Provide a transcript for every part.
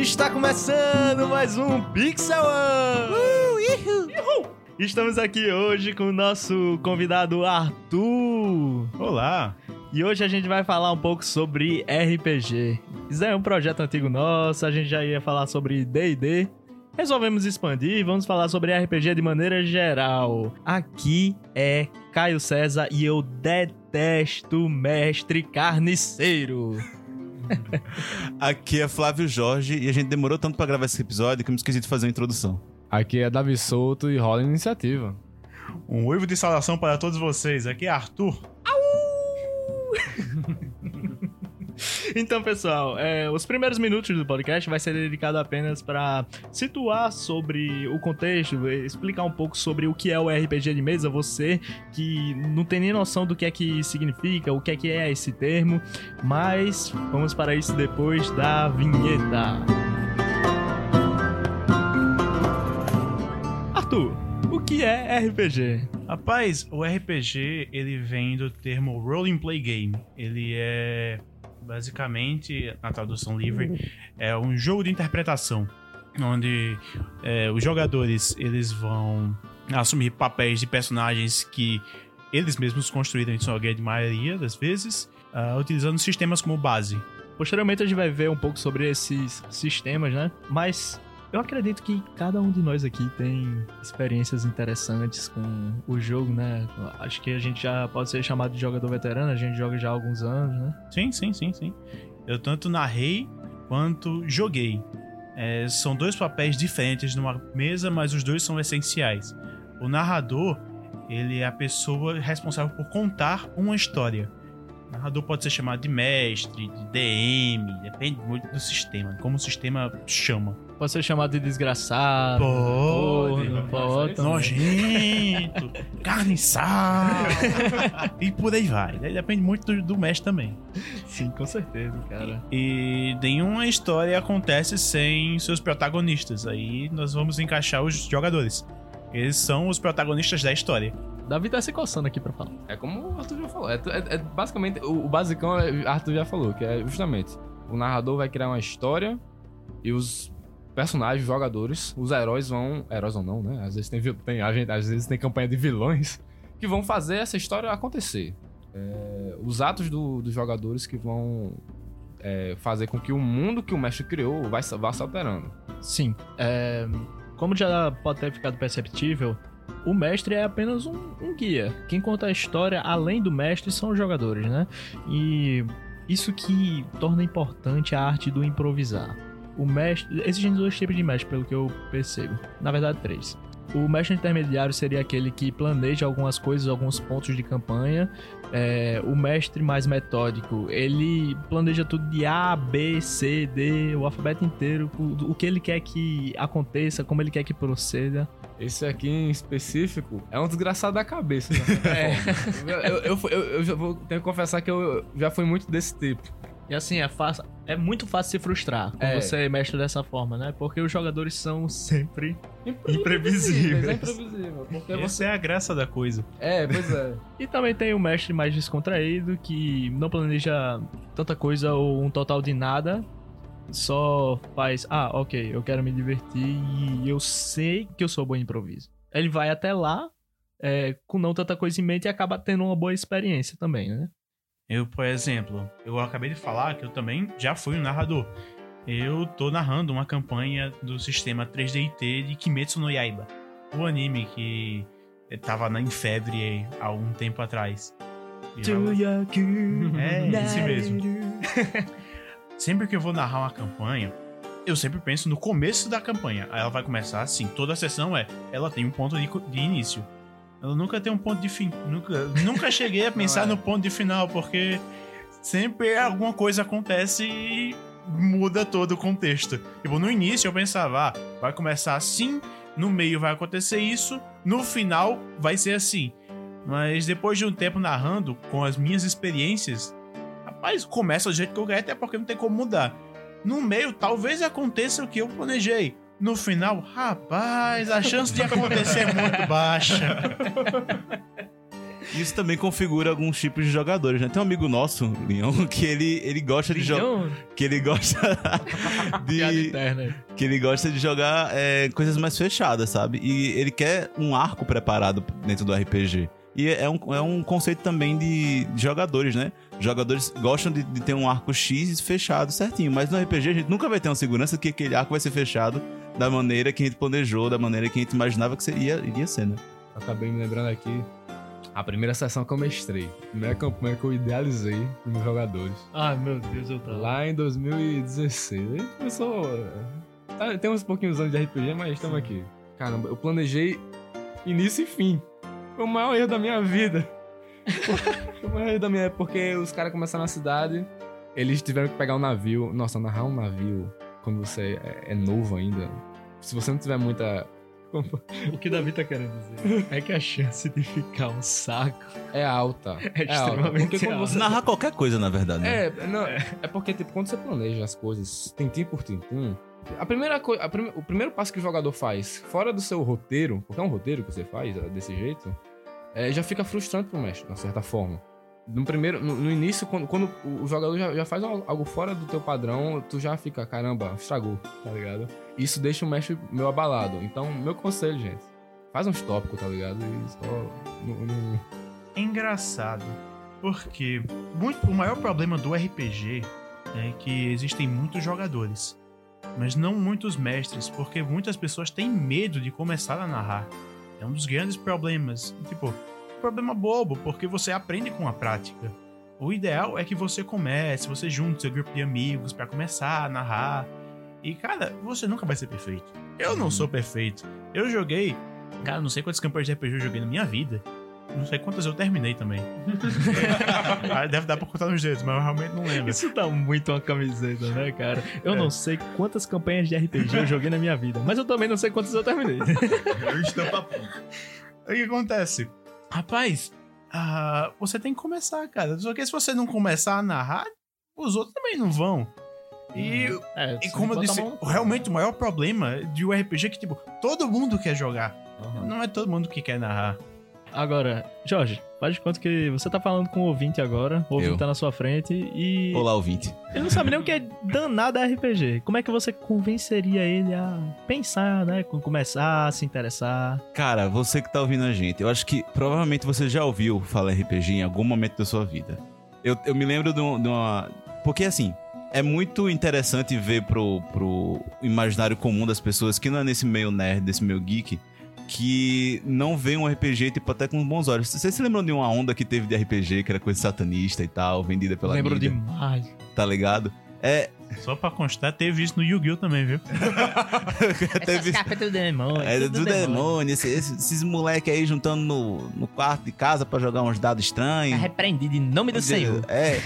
Está começando mais um Pixel One! Uhul! Estamos aqui hoje com o nosso convidado Arthur. Olá! E hoje a gente vai falar um pouco sobre RPG. Isso é um projeto antigo nosso, a gente já ia falar sobre D&D. Resolvemos expandir e vamos falar sobre RPG de maneira geral. Aqui é Caio César e eu detesto mestre carniceiro. Aqui é Flávio Jorge e a gente demorou tanto pra gravar esse episódio que eu me esqueci de fazer a introdução. Aqui é Davi Souto e rola iniciativa. Um uivo de saudação para todos vocês. Aqui é Arthur. Então, pessoal, é, os primeiros minutos do podcast vai ser dedicado apenas para situar sobre o contexto, explicar um pouco sobre o que é o RPG de mesa. Você que não tem nem noção do que é que significa, o que é que é esse termo, mas vamos para isso depois da vinheta. Arthur, o que é RPG? Rapaz, o RPG ele vem do termo Role Play Game. Ele é basicamente, na tradução livre, é um jogo de interpretação, onde é, os jogadores eles vão assumir papéis de personagens que eles mesmos construíram em sua grande maioria das vezes, uh, utilizando sistemas como base. Posteriormente a gente vai ver um pouco sobre esses sistemas, né? Mas eu acredito que cada um de nós aqui tem experiências interessantes com o jogo, né? Acho que a gente já pode ser chamado de jogador veterano, a gente joga já há alguns anos, né? Sim, sim, sim, sim. Eu tanto narrei quanto joguei. É, são dois papéis diferentes numa mesa, mas os dois são essenciais. O narrador, ele é a pessoa responsável por contar uma história. O narrador pode ser chamado de mestre, de DM, depende muito do sistema, como o sistema chama. Pode ser chamado de desgraçado. Pode, porra, pode. Nojento, carne sal. e por aí vai. Depende muito do, do mestre também. Sim, com certeza, cara. E nenhuma história acontece sem seus protagonistas. Aí nós vamos encaixar os jogadores. Eles são os protagonistas da história. Davi tá se coçando aqui pra falar. É como o Arthur já falou. É, é, é basicamente, o, o basicão, é, Arthur já falou, que é justamente o narrador vai criar uma história e os personagens, jogadores, os heróis vão. Heróis ou não, né? Às vezes tem, tem, às vezes tem campanha de vilões que vão fazer essa história acontecer. É, os atos do, dos jogadores que vão é, fazer com que o mundo que o mestre criou vai, vá se alterando. Sim. É, como já pode ter ficado perceptível, o mestre é apenas um, um, guia. Quem conta a história, além do mestre, são os jogadores, né? E isso que torna importante a arte do improvisar. O mestre. Existem dois tipos de mestre, pelo que eu percebo. Na verdade, três. O mestre intermediário seria aquele que planeja algumas coisas, alguns pontos de campanha. É, o mestre mais metódico, ele planeja tudo de A, B, C, D, o alfabeto inteiro, o, o que ele quer que aconteça, como ele quer que proceda. Esse aqui em específico é um desgraçado da cabeça. Né? é. eu, eu, eu, eu, vou ter que confessar que eu já fui muito desse tipo. E assim, é fácil. É muito fácil se frustrar quando é. você mexe dessa forma, né? Porque os jogadores são sempre imprevisíveis. É imprevisível. Porque Essa você... é a graça da coisa. É, pois é. e também tem o mestre mais descontraído que não planeja tanta coisa ou um total de nada. Só faz, ah, ok, eu quero me divertir e eu sei que eu sou bom em improviso. Ele vai até lá é, com não tanta coisa em mente e acaba tendo uma boa experiência também, né? Eu, por exemplo, eu acabei de falar que eu também já fui um narrador. Eu tô narrando uma campanha do sistema 3DIT de Kimetsu no Yaiba, o anime que tava na em febre há um tempo atrás. É, esse mesmo. sempre que eu vou narrar uma campanha, eu sempre penso no começo da campanha. Aí ela vai começar assim, toda a sessão é, ela tem um ponto de, de início. Ela nunca tem um ponto de fim. Nunca, nunca cheguei a pensar é. no ponto de final, porque sempre alguma coisa acontece e muda todo o contexto. Tipo, no início eu pensava, ah, vai começar assim, no meio vai acontecer isso, no final vai ser assim. Mas depois de um tempo narrando, com as minhas experiências, rapaz, começa do jeito que eu quero, até porque não tem como mudar. No meio, talvez aconteça o que eu planejei no final, rapaz, a chance de acontecer é muito baixa. Isso também configura alguns tipos de jogadores, né? Tem um amigo nosso, Leon, que ele, ele gosta de jogar. Que ele gosta de. Que ele gosta de jogar é, coisas mais fechadas, sabe? E ele quer um arco preparado dentro do RPG. E é um, é um conceito também de, de jogadores, né? Jogadores gostam de, de ter um arco X fechado certinho, mas no RPG a gente nunca vai ter uma segurança que aquele arco vai ser fechado da maneira que a gente planejou, da maneira que a gente imaginava que seria, iria ser, né? Acabei me lembrando aqui. A primeira sessão que eu mestrei. A primeira campanha que eu idealizei para meus jogadores. Ai, meu Deus, eu tava. Lá em 2016. A gente começou. tá, tem uns pouquinhos anos de RPG, mas estamos aqui. Caramba, eu planejei início e fim. Foi o maior erro da minha vida. Foi o maior erro da minha porque os caras começaram na cidade, eles tiveram que pegar um navio. Nossa, narrar um navio quando você é, é novo ainda. Se você não tiver muita. O que o Davi tá querendo dizer é que a chance de ficar um saco É alta. é, É extremamente alta. você Narrar qualquer coisa, na verdade. né? É, não, é porque, tipo, quando você planeja as coisas tintim por tintim, a primeira coisa, o primeiro passo que o jogador faz, fora do seu roteiro, porque é um roteiro que você faz é, desse jeito, é, já fica frustrante pro mestre, de uma certa forma. No primeiro, no, no início, quando, quando o jogador já, já faz al- algo fora do teu padrão, tu já fica, caramba, estragou, tá ligado? Isso deixa o mestre meio abalado. Então, meu conselho, gente, faz uns tópicos, tá ligado? E só... não- não- É engraçado, porque muito- o maior problema do RPG é que existem muitos jogadores, mas não muitos mestres, porque muitas pessoas têm medo de começar a narrar. É um dos grandes problemas. Tipo, problema bobo, porque você aprende com a prática. O ideal é que você comece, você junte seu grupo de amigos pra começar a narrar. E, cara, você nunca vai ser perfeito. Eu não sou perfeito. Eu joguei, cara, não sei quantas campanhas de RPG eu joguei na minha vida. Não sei quantas eu terminei também. Ah, Deve dar pra contar nos dedos, mas eu realmente não lembro. Isso dá muito uma camiseta, né, cara? Eu É. não sei quantas campanhas de RPG eu joguei na minha vida, mas eu também não sei quantas eu terminei. Eu estampo O que acontece? Rapaz, ah, você tem que começar, cara. Só que se você não começar a narrar, os outros também não vão. E, É, e como eu disse, realmente o maior problema de um RPG é que, tipo, todo mundo quer jogar. Não é todo mundo que quer narrar. Agora, Jorge, faz de conta que você tá falando com o ouvinte agora, o ouvinte Eu. tá na sua frente e Olá, ouvinte. ele não sabe nem o que é danado RPG. Como é que você convenceria ele a pensar, né? com- Começar a se interessar? Cara, você que tá ouvindo a gente, eu acho que provavelmente você já ouviu falar RPG em algum momento da sua vida. Eu, eu me lembro de, de uma. Porque assim, é muito interessante ver pro, pro imaginário comum das pessoas que não é nesse meio nerd, desse meio geek, que não vê um RPG, tipo, até com bons olhos. Vocês se lembram de uma onda que teve de RPG, que era coisa satanista e tal, vendida pela Lembro mídia, demais. tá ligado? É, Só pra constar, teve isso no Yu-Gi-Oh! também, viu? teve... cartas do demônio. É do demônio, esse- esse- esses moleque aí juntando no, no quarto de casa pra jogar uns dados estranhos. repreendido em nome do Senhor. É,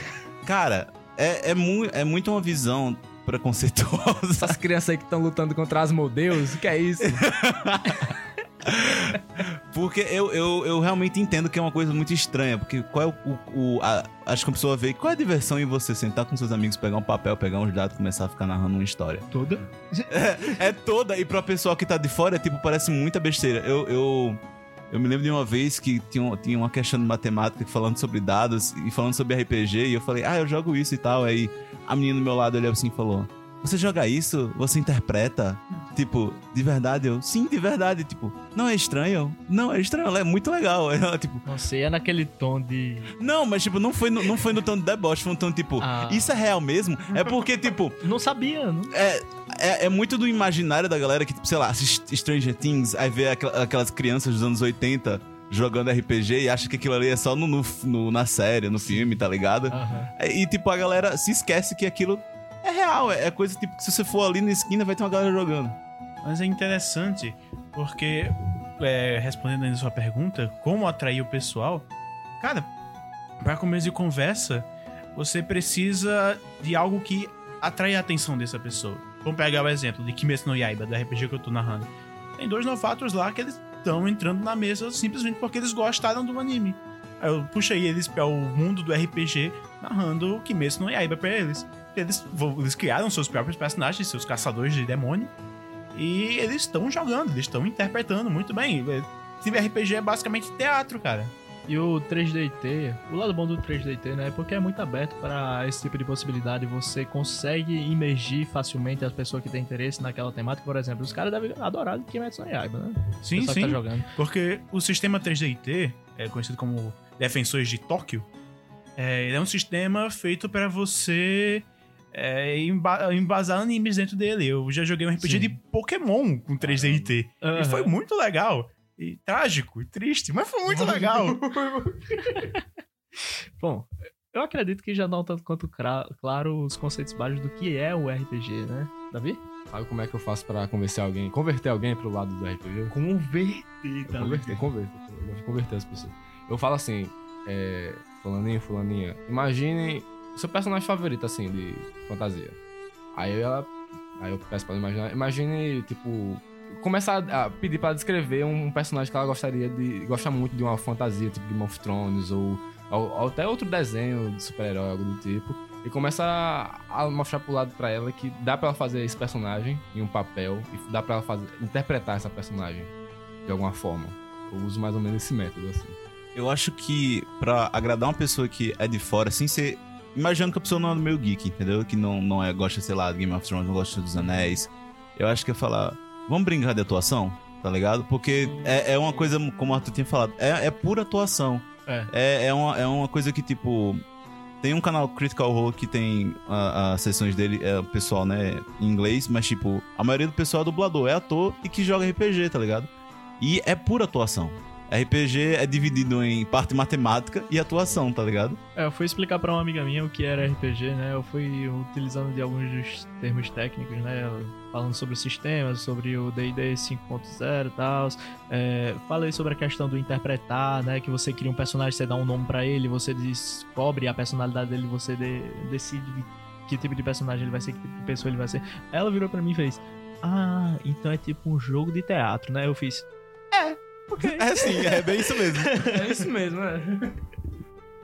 cara, é, é, mu é muito uma visão preconceituosa. Essas crianças aí que estão lutando contra as modelos, o que é isso? Porque eu, eu, eu realmente entendo que é uma coisa muito estranha. Porque qual é o. o- a- acho que a pessoa vê qual é a diversão em você sentar com seus amigos, pegar um papel, pegar uns dados e começar a ficar narrando uma história. Toda. É toda, e pra pessoa que tá de fora, é tipo, parece muita besteira. Eu, eu, eu me lembro de uma vez que tinha, tinha uma questão de matemática falando sobre dados e falando sobre RPG, e eu falei, ah, eu jogo isso e tal. Aí a menina do meu lado olhou assim e falou: Você joga isso? Você interpreta? Tipo, de verdade? Eu, sim, de verdade. Tipo, não é estranho? Não, é estranho, é muito legal. Ela, tipo, Nossa, e é naquele tom de. não, mas tipo, não foi no, não foi no tom de deboche, foi no tom tipo, Ah. isso é real mesmo? É porque, tipo, Não sabia, não. é, é, é muito do imaginário da galera que, tipo, sei lá, assiste Stranger Things, aí vê aquela- aquelas crianças dos anos 80 jogando RPG e acha que aquilo ali é só no, no- no- na série, no filme, tá ligado? Aham. E, tipo, a galera se esquece que aquilo é real, é, é coisa, tipo, que se você for ali na esquina vai ter uma galera jogando. Mas é interessante, porque, é, respondendo a sua pergunta, como atrair o pessoal, cara, para começo de conversa, você precisa de algo que atrai a atenção dessa pessoa. Vamos pegar o exemplo de Kimetsu no Yaiba, da RPG que eu tô narrando. Tem dois novatos lá que eles estão entrando na mesa simplesmente porque eles gostaram do anime. Aí eu puxei eles para o mundo do RPG, narrando Kimetsu no Yaiba pra eles. Eles, eles criaram seus próprios personagens, seus caçadores de demônio. E eles estão jogando, eles estão interpretando muito bem. É, Time RPG é basicamente teatro, cara. E o 3DT, o lado bom do 3DT, né, é porque é muito aberto para esse tipo de possibilidade. Você consegue imergir facilmente as pessoas que têm interesse naquela temática. Por exemplo, os caras devem adorar Kimetsu no Yaiba, né? O Sim, que sim. Tá jogando. Porque o sistema 3DIT, é conhecido como Defensores de Tóquio, é, ele é um sistema feito para você é, emba- embasar animes dentro dele. Eu já joguei um RPG Sim. de Pokémon com 3DIT. E Aham. foi muito legal. E trágico, e triste, mas foi muito legal. Bom, eu acredito que já dão tanto quanto claro os conceitos básicos do que é o RPG, né? Davi? Sabe como é que eu faço pra convencer alguém? Converter alguém pro lado do RPG? Converter, Eu converter, eu converto. Eu gosto de converter as pessoas. Eu falo assim, é, fulaninho, fulaninha, imagine o seu personagem favorito, assim, de fantasia. Aí ela, aí eu peço pra ela imaginar, imagine, tipo, começar a pedir pra ela descrever um personagem que ela gostaria de, gosta muito de uma fantasia, tipo Game of Thrones, ou, ou- ou até outro desenho de super-herói, algo do tipo. E começa a, mostrar pro lado pra ela que dá pra ela fazer esse personagem em um papel e dá pra ela fazer, interpretar essa personagem de alguma forma. Eu uso mais ou menos esse método, assim. Eu acho que pra agradar uma pessoa que é de fora, sem ser. Imaginando que a pessoa não é meio geek, entendeu? Que não, não é, gosta, sei lá, de Game of Thrones, não gosta dos Anéis. Eu acho que é falar. Vamos brincar de atuação, tá ligado? Porque é, é uma coisa, como o Arthur tinha falado, é, é pura atuação. É. É, é, uma, é uma coisa que, tipo. Tem um canal Critical Role que tem as sessões dele, é o pessoal, né, em inglês, mas, tipo, a maioria do pessoal é dublador, é ator e que joga RPG, tá ligado? E é pura atuação. RPG é dividido em parte matemática e atuação, tá ligado? É, eu fui explicar pra uma amiga minha o que era RPG, né? Eu fui utilizando de alguns dos termos técnicos, né? Falando sobre o sistema, sobre o D&D 5.0 e tal. É, falei sobre a questão do interpretar, né? Que você cria um personagem, você dá um nome pra ele, você descobre a personalidade dele, você de- decide que tipo de personagem ele vai ser, que tipo de pessoa ele vai ser. Ela virou pra mim e fez... Ah, então é tipo um jogo de teatro, né? Eu fiz... É, ok. É sim, é bem isso mesmo. É isso mesmo, né?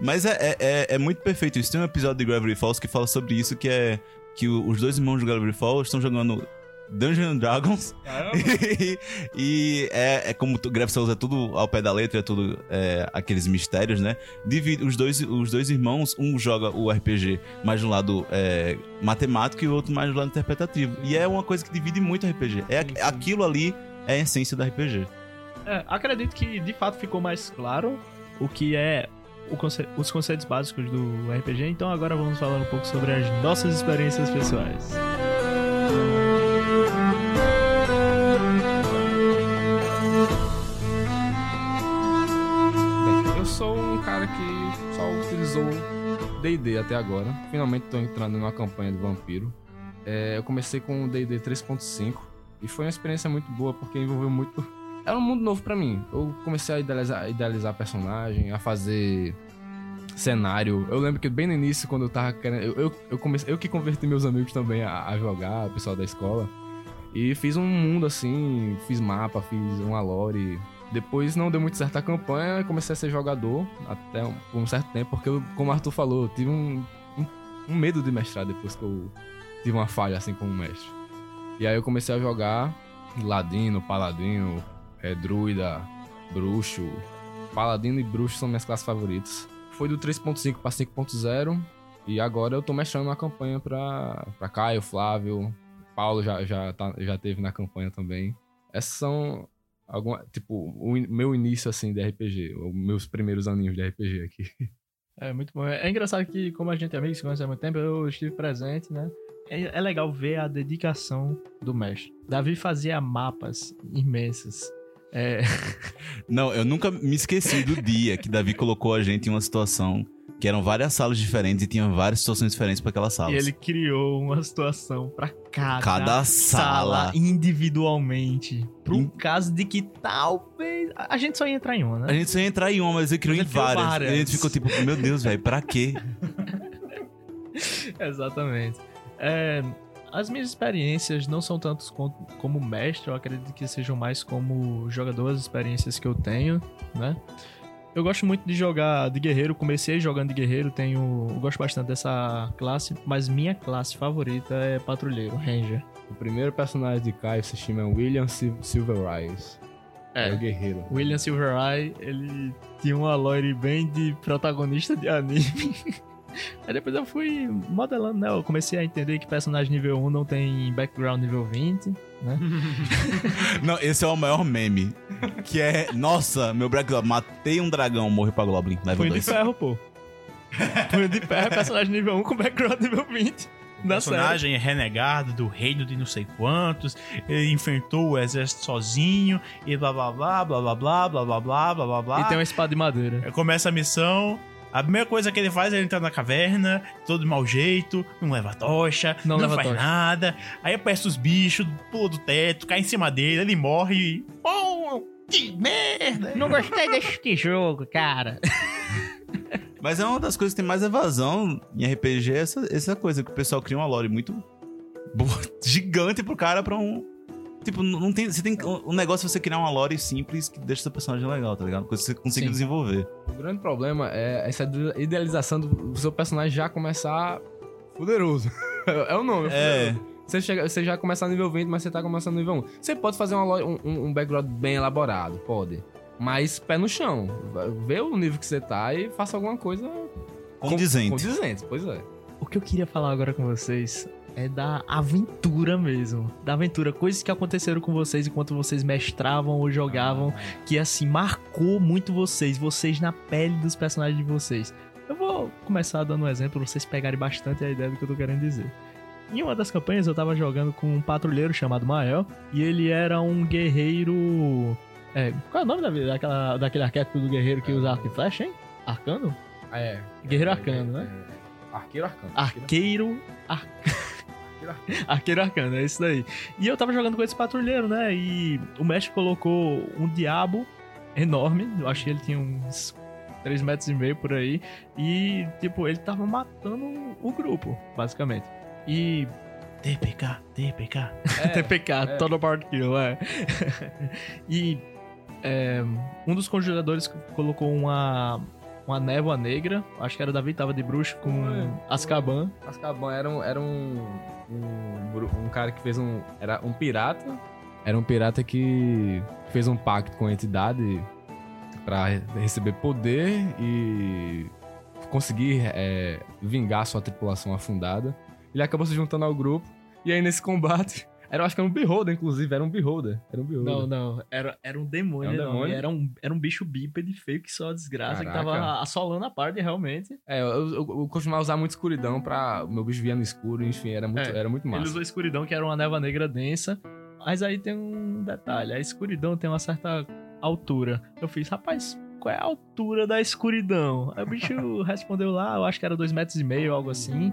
Mas é, é, é- é muito perfeito isso. Tem um episódio de Gravity Falls que fala sobre isso, que é que os dois irmãos de Gravity Falls estão jogando Dungeons and Dragons. e e é, é como o Gravity Falls é tudo ao pé da letra, é tudo é, aqueles mistérios, né? Divide, os, dois, os dois irmãos, um joga o RPG mais do lado é, matemático e o outro mais do lado interpretativo. E é uma coisa que divide muito o RPG. É, aquilo ali é a essência do RPG. É, acredito que de fato ficou mais claro o que é o conce- os conceitos básicos do RPG. Então agora vamos falar um pouco sobre as nossas experiências pessoais. Eu sou um cara que só utilizou D&D até agora. Finalmente tô entrando numa campanha de vampiro. É, eu comecei com o D&D 3.5 e foi uma experiência muito boa porque envolveu muito... Era um mundo novo pra mim. Eu comecei a idealizar, idealizar personagem, a fazer cenário. Eu lembro que bem no início, quando eu tava querendo... Eu, eu, eu, comecei, eu que converti meus amigos também a, a jogar, o pessoal da escola. E fiz um mundo assim, fiz mapa, fiz uma lore, depois não deu muito certo a campanha comecei a ser jogador até um, um certo tempo, porque, eu, como o Arthur falou, eu tive um, um, um medo de mestrar depois que eu tive uma falha assim como mestre. E aí eu comecei a jogar Ladino, Paladino, é, Druida, Bruxo. Paladino e Bruxo são minhas classes favoritas. Foi do 3.5 para 5.0 e agora eu tô mestrando uma campanha pra, pra Caio, Flávio, Paulo já, já, tá, já teve na campanha também. Essas são alguma, tipo, o meu início assim de RPG, os meus primeiros aninhos de RPG aqui. É muito bom. É engraçado que, como a gente é amigo, se conhece há muito tempo, eu estive presente, né? É, é legal ver a dedicação do mestre. Davi fazia mapas imensos. É, Não, eu nunca me esqueci do dia que Davi colocou a gente em uma situação que eram várias salas diferentes e tinha várias situações diferentes para aquelas salas. e ele criou uma situação pra cada, Cada sala. individualmente. Pro Em- caso de que talvez. A gente só ia entrar em uma, né? A gente só ia entrar em uma, mas ele criou Mas em várias. várias. E a gente ficou tipo, meu Deus, velho, pra quê? Exatamente. É, as minhas experiências não são tanto com- como mestre, eu acredito que sejam mais como jogador, as experiências que eu tenho, né? Eu gosto muito de jogar de guerreiro, comecei jogando de guerreiro, tenho, eu gosto bastante dessa classe, mas minha classe favorita é patrulheiro, ranger. O primeiro personagem de Caio se chama William Sil- Silvereyes. É o guerreiro. William Silvereye, ele tinha uma lore bem de protagonista de anime. Aí depois eu fui modelando, né? Eu comecei a entender que personagem nível 1 não tem background nível 20, né? não, esse é o maior meme. Que é, nossa, meu background, matei um dragão, morri pra Goblin, level Punho de ferro, pô. Punho de ferro personagem nível 1 com background nível 20. Da personagem é renegado do reino de não sei quantos, ele enfrentou o exército sozinho, e blá blá blá, blá blá blá, blá blá blá, blá blá. E tem uma espada de madeira. Começa a missão, a primeira coisa que ele faz é ele entrar na caverna, todo de mau jeito, não leva tocha, Não não, leva faz tocha. nada. Aí aparece os bichos, pula do teto, cai em cima dele, ele morre e. Oh, que merda! Não gostei deste jogo, cara. Mas é uma das coisas que tem mais evasão em RPG, essa, essa coisa que o pessoal cria uma lore muito boa, gigante pro cara pra um. Tipo, não tem. Você tem. Um negócio é você criar uma lore simples que deixa seu personagem legal, tá ligado? Coisa que você consiga Sim. desenvolver. O grande problema é essa idealização do seu personagem já começar poderoso. é o nome, É. poderoso. Você, chega, você já começa no nível 20, mas você tá começando no nível 1. Você pode fazer uma um, um- um background bem elaborado, pode. Mas pé no chão. Vê o nível que você tá e faça alguma coisa Condizente. condizente. Pois é. O que eu queria falar agora com vocês é da aventura mesmo. Da aventura. Coisas que aconteceram com vocês enquanto vocês mestravam ou jogavam. Que assim, marcou muito vocês. Vocês na pele dos personagens de vocês. Eu vou começar dando um exemplo pra vocês pegarem bastante a ideia do que eu tô querendo dizer. Em uma das campanhas eu tava jogando com um patrulheiro chamado Mael. E ele era um guerreiro. É, qual é o nome da, daquela, daquele arquétipo do guerreiro que usa arco e flecha, hein? Arcano? É. Guerreiro É, arcano, é, né? Arqueiro arcano. Arqueiro. Ar... Arqueiro arcano. Arqueiro arcano, é isso daí. E eu tava jogando com esse patrulheiro, né? E o mestre colocou um diabo enorme. Eu acho que ele tinha uns 3 metros e meio por aí. E, tipo, ele tava matando o grupo, basicamente. E. TPK, TPK. É, TPK, é. Total Power Kill, é. e. é, um dos conjuradores colocou uma. Uma névoa negra, acho que era o Davi, tava de bruxo com. Azkaban. Azkaban era um, era um, um, um cara que fez um. Era um pirata. Era um pirata que fez um pacto com a entidade pra re- receber poder e conseguir é, vingar sua tripulação afundada. Ele acabou se juntando ao grupo. E aí, nesse combate. Era, eu acho que era um beholder, inclusive. Era um beholder. Era um beholder. Não, não. Era, era um demônio. Era um enorme. demônio? Era, um, era um bicho bípede feio que só desgraça, Caraca. que tava assolando a parte realmente. É, eu, eu, eu costumava usar muito escuridão pra. Meu bicho via no escuro, enfim, era muito, É, era muito Ele massa. usou a escuridão, que era uma névoa negra densa. Mas aí tem um detalhe: a escuridão tem uma certa altura. Eu fiz, rapaz, qual é a altura da escuridão? Aí o bicho respondeu lá, eu acho que era dois metros e meio, algo assim.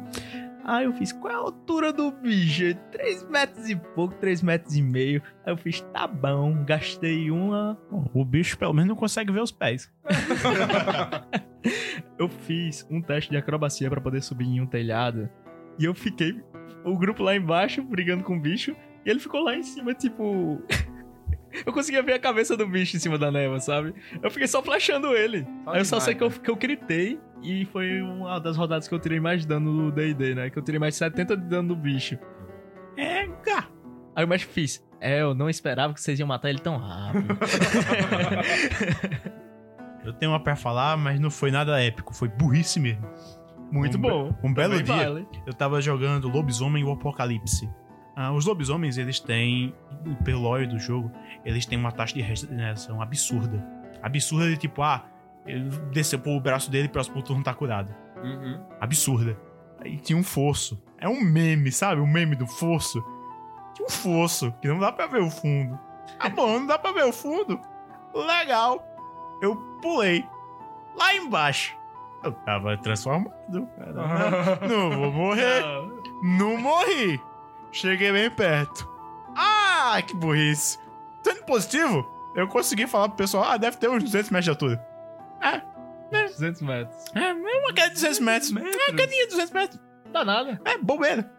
Aí eu fiz, qual é a altura do bicho? 3 metros e pouco, 3 metros e meio. Aí eu fiz, tá bom, gastei uma. O bicho pelo menos não consegue ver os pés. eu fiz um teste de acrobacia pra poder subir em um telhado. E eu fiquei. O grupo lá embaixo brigando com o bicho. E ele ficou lá em cima, tipo. eu conseguia ver a cabeça do bicho em cima da névoa, sabe? Eu fiquei só flashando ele. Aí eu só sei que eu, que eu gritei. E foi uma das rodadas que eu tirei mais dano no DD, né? Que eu tirei mais de 70 de dano no bicho. É, cara. Aí o mestre fiz. É, eu não esperava que vocês iam matar ele tão rápido. Eu tenho uma pra falar, mas não foi nada épico. Foi burrice mesmo. Muito Um bom. be- um belo dia. vale. Eu tava jogando Lobisomem e o Apocalipse. Ah, os lobisomens, eles têm, pelo lore do jogo, eles têm uma taxa de regeneração absurda. Absurda de tipo, ah, desceu pro braço dele e próximo turno tá curado. Uhum. Absurda. Aí tinha um fosso. É um meme, sabe? Um meme do fosso. Tinha um fosso, que não dá pra ver o fundo. Ah, bom, não dá pra ver o fundo. Legal. Eu pulei. Lá embaixo. Eu tava transformado. cara. Não vou morrer. Não morri. Cheguei bem perto. Ah, que burrice. Sendo positivo, eu consegui falar pro pessoal, ah, deve ter uns 200 metros de altura. 200 metros. É, é uma queda de 200 metros. É uma quedinha de 200 metros. Não dá nada. É bobeira.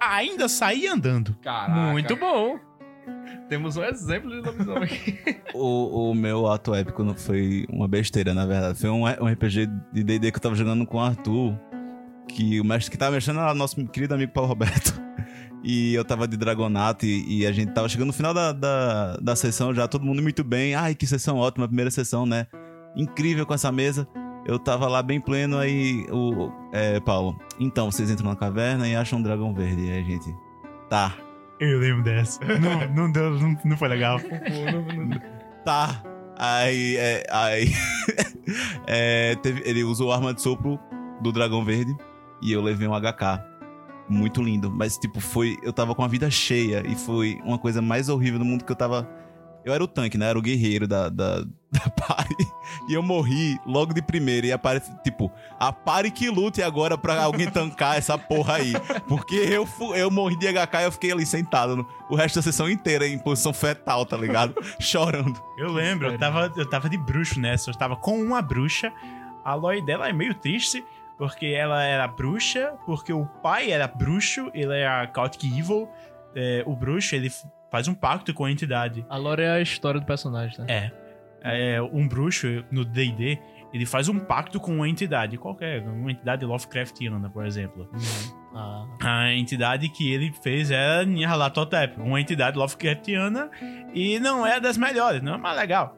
Ainda saí andando. Caraca. Muito bom. Temos um exemplo de lobisomem. O, o meu ato épico não foi uma besteira, na verdade. Foi um, um RPG de D&D que eu tava jogando com o Arthur. Que o mestre que tava mexendo era nosso querido amigo Paulo Roberto. E eu tava de Dragonato e, e a gente tava chegando no final da, da, da sessão já, todo mundo muito bem. Ai, que sessão ótima, primeira sessão, né? Incrível com essa mesa. Eu tava lá bem pleno, aí o é, Paulo. Então, vocês entram na caverna e acham um dragão verde. E aí a gente. Tá, Eu lembro dessa. Não, não deu, não, não foi legal. tá. Aí, é, aí é, teve- ele usou a arma de sopro do dragão verde e eu levei um HK. Muito lindo, mas tipo, foi. Eu tava com a vida cheia e foi uma coisa mais horrível do mundo que eu tava. Eu era o tanque, né? Era o guerreiro da, da, da party. E eu morri logo de primeira. E a party, tipo, a party que lute agora pra alguém tancar essa porra aí. Porque eu, eu morri de HK e eu fiquei ali sentado no, o resto da sessão inteira em posição fetal, tá ligado? Chorando. Eu lembro, eu tava, eu tava de bruxo nessa. Eu tava com uma bruxa. A Loi dela é meio triste, porque ela era bruxa, porque o pai era bruxo, ele era Chaotic Evil. É, o bruxo, ele faz um pacto com a entidade. A lore é a história do personagem, né? É. É, um bruxo no D&D, ele faz um pacto com uma entidade, qualquer, uma entidade Lovecraftiana, por exemplo. Ah, A entidade que ele fez era Nyarlathotep, uma entidade Lovecraftiana e não é das melhores, não é mais legal.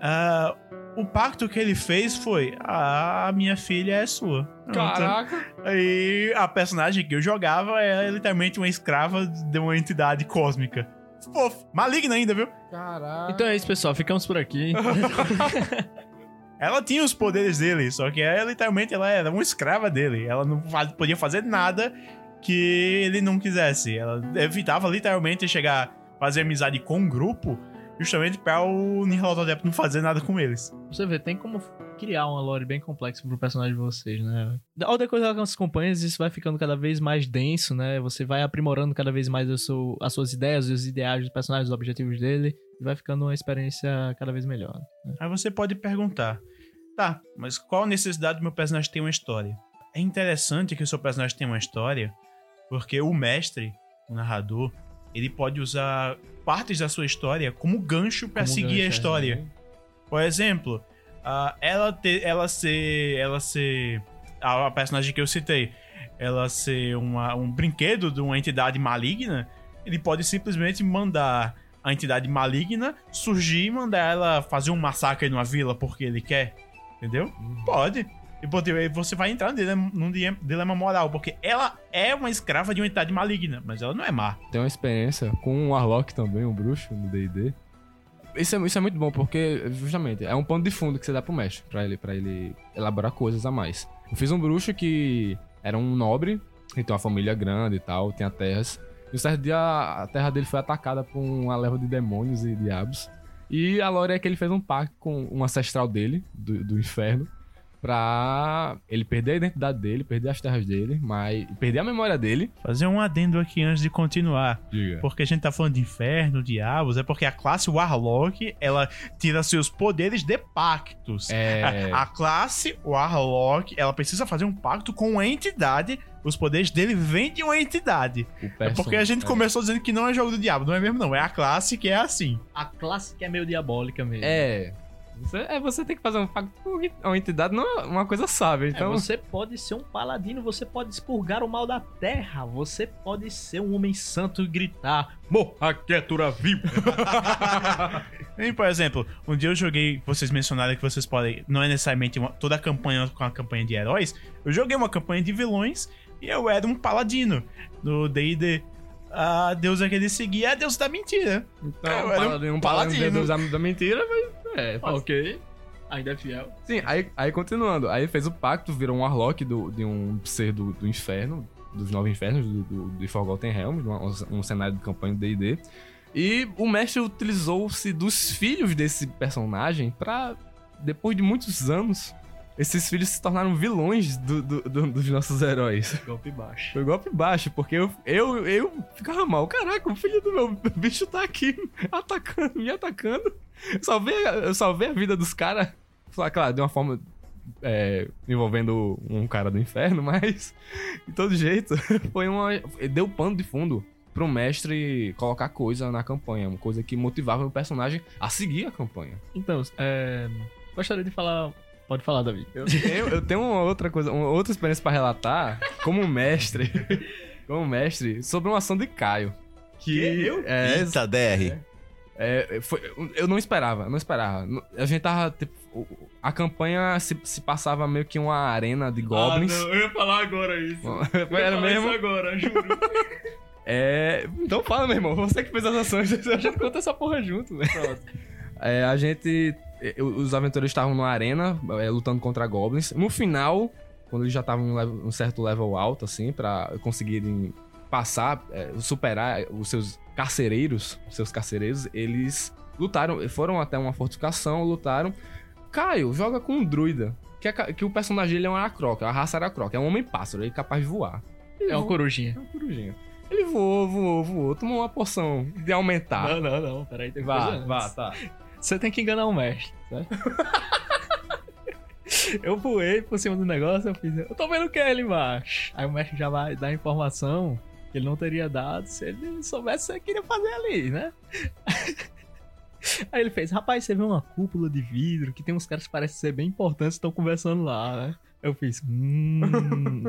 Ah, o pacto que ele fez foi: a minha filha é sua. Caraca. E a personagem que eu jogava era literalmente uma escrava de uma entidade cósmica. Fofo, maligna ainda, viu? Caraca. Então é isso, pessoal. Ficamos por aqui. Ela tinha os poderes dele, só que ela, literalmente ela era uma escrava dele. Ela não podia fazer nada que ele não quisesse. Ela evitava literalmente chegar fazer amizade com um grupo, justamente para o Nyarlathotep não fazer nada com eles. Você vê, tem como criar uma lore bem complexa pro personagem de vocês, né? Ao decorrer das campanhas, isso vai ficando cada vez mais denso, né? Você vai aprimorando cada vez mais seu- as suas ideias, os ideais dos personagens, os objetivos dele, e vai ficando uma experiência cada vez melhor. né? Aí você pode perguntar: tá, mas qual a necessidade do meu personagem ter uma história? É interessante que o seu personagem tenha uma história, porque o mestre, o narrador, ele pode usar partes da sua história como gancho para seguir gancho, a é, história. né? Por exemplo, ah, ela, ter, ela ser. Ela ser. A, a personagem que eu citei, ela ser uma, um brinquedo de uma entidade maligna, ele pode simplesmente mandar a entidade maligna surgir e mandar ela fazer um massacre numa vila porque ele quer. Entendeu? Pode. E aí você vai entrar num dilema, moral, porque ela é uma escrava de uma entidade maligna, mas ela não é má. Tem uma experiência com um Warlock também, um bruxo no D&D. Isso é, isso é muito bom, porque, justamente, é um ponto de fundo que você dá pro mestre, pra ele, pra ele elaborar coisas a mais. Eu fiz um bruxo que era um nobre, que tem uma família grande e tal, tinha terras. E um certo dia a terra dele foi atacada por uma leva de demônios e diabos. E a lore é que ele fez um pacto com um ancestral dele, do, do inferno, pra ele perder a identidade dele, perder as terras dele, mas perder a memória dele. Fazer um adendo aqui antes de continuar. Diga. Porque a gente tá falando de inferno, diabos, é porque a classe Warlock, ela tira seus poderes de pactos. É. A, a classe Warlock, ela precisa fazer um pacto com uma entidade. Os poderes dele vêm de uma entidade. O É porque a gente é. começou dizendo que não é jogo do diabo, não é mesmo não. É a classe que é assim. A clássica é meio diabólica mesmo. É. Você, é, você tem que fazer um pacto com uma entidade, não é uma coisa sábia. É, Então, você pode ser um paladino, você pode expurgar o mal da terra, você pode ser um homem santo e gritar: Morra, criatura viva! E, por exemplo, um dia eu joguei, vocês mencionaram que vocês podem, não é necessariamente uma- toda a campanha com a campanha de heróis, eu joguei uma campanha de vilões e eu era um paladino no D&D. A deusa que ele seguia é a deusa da mentira. então eu um era um paladino, um paladino. paladino da, da mentira, mas. É, ok. Ainda é fiel. Sim, aí, aí continuando. Aí fez o pacto, virou um Warlock do, de um ser do, do inferno, dos nove infernos, do, do, de Forgotten Realms, um, um cenário de campanha do D&D. E o mestre utilizou-se dos filhos desse personagem pra, depois de muitos anos, esses filhos se tornaram vilões do- do- do- dos nossos heróis. Golpe baixo. Foi golpe baixo, porque eu, eu, eu ficava mal. Caraca, o filho do meu bicho tá aqui atacando, me atacando. Salvei, eu salvei a vida dos caras. Claro, de uma forma é, envolvendo um cara do inferno, mas de todo jeito, foi uma. Deu pano de fundo pro mestre colocar coisa na campanha, uma coisa que motivava o personagem a seguir a campanha. Então, é, gostaria de falar Pode falar, Davi. Eu tenho, eu tenho uma outra coisa, uma outra experiência pra relatar, como mestre, como mestre, sobre uma ação de Caio. Que Eu? é, Eita, DR. é, foi, eu não esperava, não esperava. A gente tava, tipo, a campanha se, se passava meio que uma arena de goblins. Ah, não, eu ia falar agora isso. Era mesmo? agora, juro. É. Então fala, meu irmão. Você que fez as ações, a gente conta essa porra junto, né? É, a gente. Eh, Os aventureiros estavam numa arena, é, lutando contra goblins. No final, quando eles já estavam em um um certo level alto, assim, pra conseguirem passar, é, superar os seus carcereiros, os seus carcereiros, eles lutaram, foram até uma fortificação, lutaram. Caio joga com um druida. Que, é que o personagem dele é um aracroca, a raça aracroca, é um homem-pássaro, ele é capaz de voar. Ele É uma voa- corujinha. é uma corujinha. Ele voou, voou, voou, tomou uma poção de aumentar. Não, não, não. Peraí, tem Vá, coisa vá, tá. Você tem que enganar o mestre, certo? eu voei por cima do negócio, eu fiz. Eu tô vendo o que é ali embaixo. Aí o mestre já vai dar informação que ele não teria dado se ele soubesse o que ele queria fazer ali, né? Aí ele fez, rapaz, você vê uma cúpula de vidro que tem uns caras que parecem ser bem importantes estão conversando lá, né? Eu fiz, hum,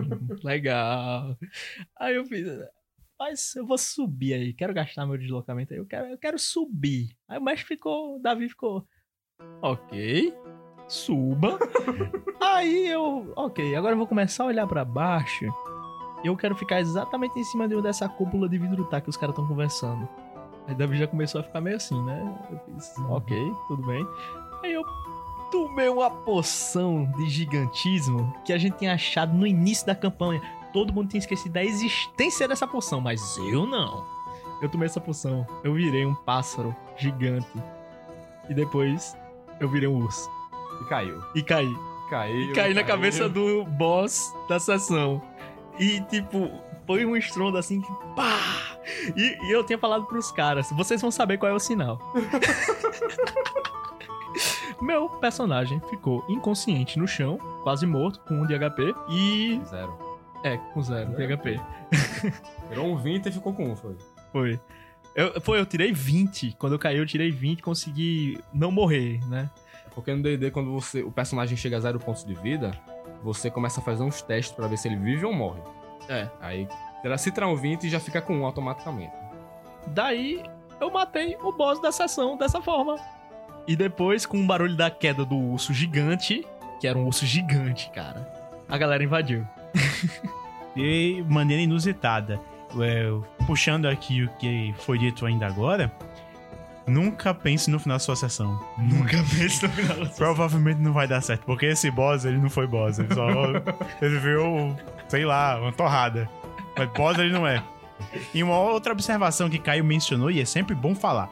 legal. Aí eu fiz, mas eu vou subir aí, quero gastar meu deslocamento aí, eu quero, eu quero subir. Aí o mestre ficou, o Davi ficou, ok, suba. aí eu, ok, agora eu vou começar a olhar pra baixo. Eu quero ficar exatamente em cima de onde essa cúpula de vidro tá que os caras estão conversando. Aí o Davi já começou a ficar meio assim, né? Eu fiz, ok, tudo bem. Aí eu tomei uma poção de gigantismo que a gente tinha achado no início da campanha todo mundo tinha esquecido da existência dessa poção, mas eu não. Eu tomei essa poção, eu virei um pássaro gigante. E depois eu virei um urso. E caiu. E caí. Caiu. E caí na cabeça do boss da sessão. E tipo, foi um estrondo assim que pá! E, e eu tinha falado pros caras, vocês vão saber qual é o sinal. Meu personagem ficou inconsciente no chão, quase morto, com um de HP. E. Zero. É, com zero de HP. Virou um 20 e ficou com um, foi. Foi. Eu, foi, eu tirei 20. Quando eu caí, eu tirei 20 consegui não morrer, né? Porque no D&D, quando você, o personagem chega a zero pontos de vida, você começa a fazer uns testes pra ver se ele vive ou morre. É. Aí, se tirar um 20, já fica com um automaticamente. Daí eu matei o boss da sessão dessa forma. E depois, com o barulho da queda do urso gigante, que era um urso gigante, cara, a galera invadiu. De maneira inusitada. É, puxando aqui o que foi dito ainda agora, nunca pense no final da sua sessão. Nunca pense no final da Provavelmente não vai dar certo, porque esse boss, ele não foi boss. Ele só. ele viu, sei lá, uma torrada. Mas boss ele não é. E uma outra observação que Caio mencionou, e é sempre bom falar: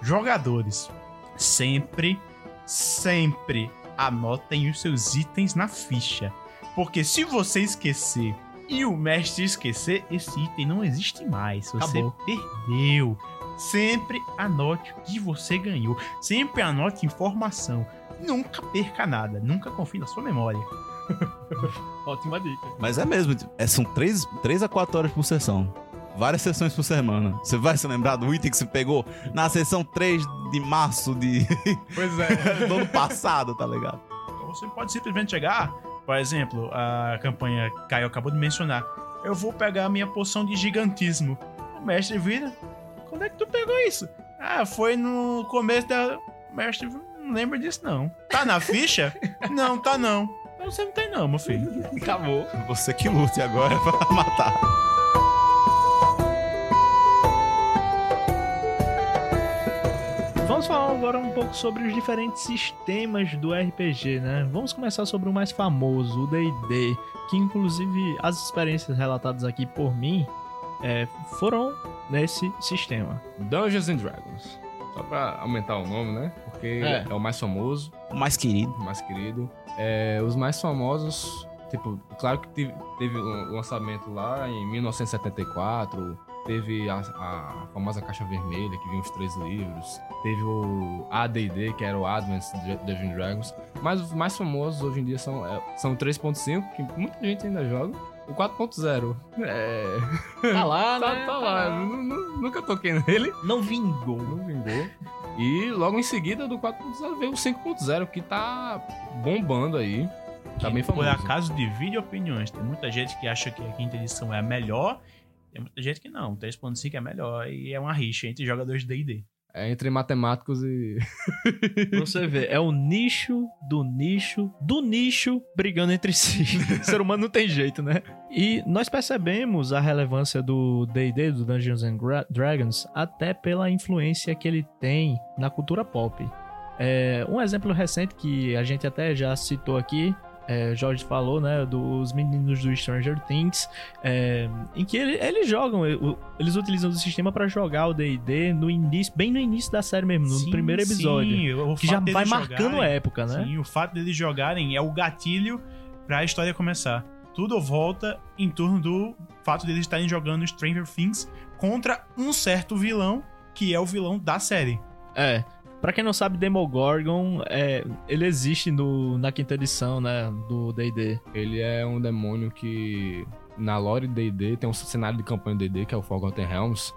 jogadores, sempre, sempre anotem os seus itens na ficha. Porque se você esquecer e o mestre esquecer, esse item não existe mais. Você Acabou. perdeu. Sempre anote o que você ganhou. Sempre anote informação. Nunca perca nada. Nunca confie na sua memória. Ótima dica. Mas é mesmo, é, são 3, três a 4 horas por sessão. Várias sessões por semana. Você vai se lembrar do item que você pegou na sessão 3 de março de... Pois é. do ano passado, tá ligado? Você pode simplesmente chegar, por exemplo, a campanha que Caio acabou de mencionar. Eu vou pegar a minha poção de gigantismo. O mestre vira. Quando é que tu pegou isso? Ah, foi no começo da. O mestre não lembra disso, não. Tá na ficha? não, tá não. Então você não tem, não, meu filho. Acabou. Você que lute agora pra matar. Vamos falar agora um pouco sobre os diferentes sistemas do RPG, né? Vamos começar sobre o mais famoso, o D&D, que inclusive as experiências relatadas aqui por mim é, foram nesse sistema. Dungeons and Dragons. Só pra aumentar o nome, né? Porque É. é, o mais famoso, O mais querido. o mais querido. É, os mais famosos, tipo, claro que teve, teve um lançamento lá em 1974. Teve a, a famosa Caixa Vermelha, que vinha os três livros. Teve o AD&D, que era o Advanced Dungeons Dragons. Mas os mais famosos hoje em dia são, é, são o 3.5, que muita gente ainda joga. O 4.0. É. Tá lá, Tá, né? tá lá. Nu- nu- Nunca toquei nele. Não vingou. Não vingou. E logo em seguida do 4.0 veio o 5.0, que tá bombando aí. Tá bem famoso. Por acaso divide opiniões. Tem muita gente que acha que a quinta edição é a melhor. Tem muita gente que não. 3.5 é melhor. E é uma rixa entre jogadores de D&D. É entre matemáticos e. Você ver, é o nicho do nicho do nicho brigando entre si. o ser humano não tem jeito, né? E nós percebemos a relevância do D&D, do Dungeons and Dragons, até pela influência que ele tem na cultura pop. É, um exemplo recente que a gente até já citou aqui, é, Jorge falou, né, dos meninos do Stranger Things, é, em que ele- eles jogam, eles utilizam o sistema pra jogar o D&D no início, bem no início da série mesmo, no Sim, primeiro episódio. sim, o Que já vai marcando jogarem- a época, né? Sim, o fato deles jogarem é o gatilho pra história começar. Tudo volta em torno do fato deles estarem jogando Stranger Things contra um certo vilão, que é o vilão da série. É. Pra quem não sabe, Demogorgon, é, ele existe no, na quinta edição, né, do D&D. Ele é um demônio que, na lore D&D, tem um cenário de campanha D&D, que é o Forgotten Realms.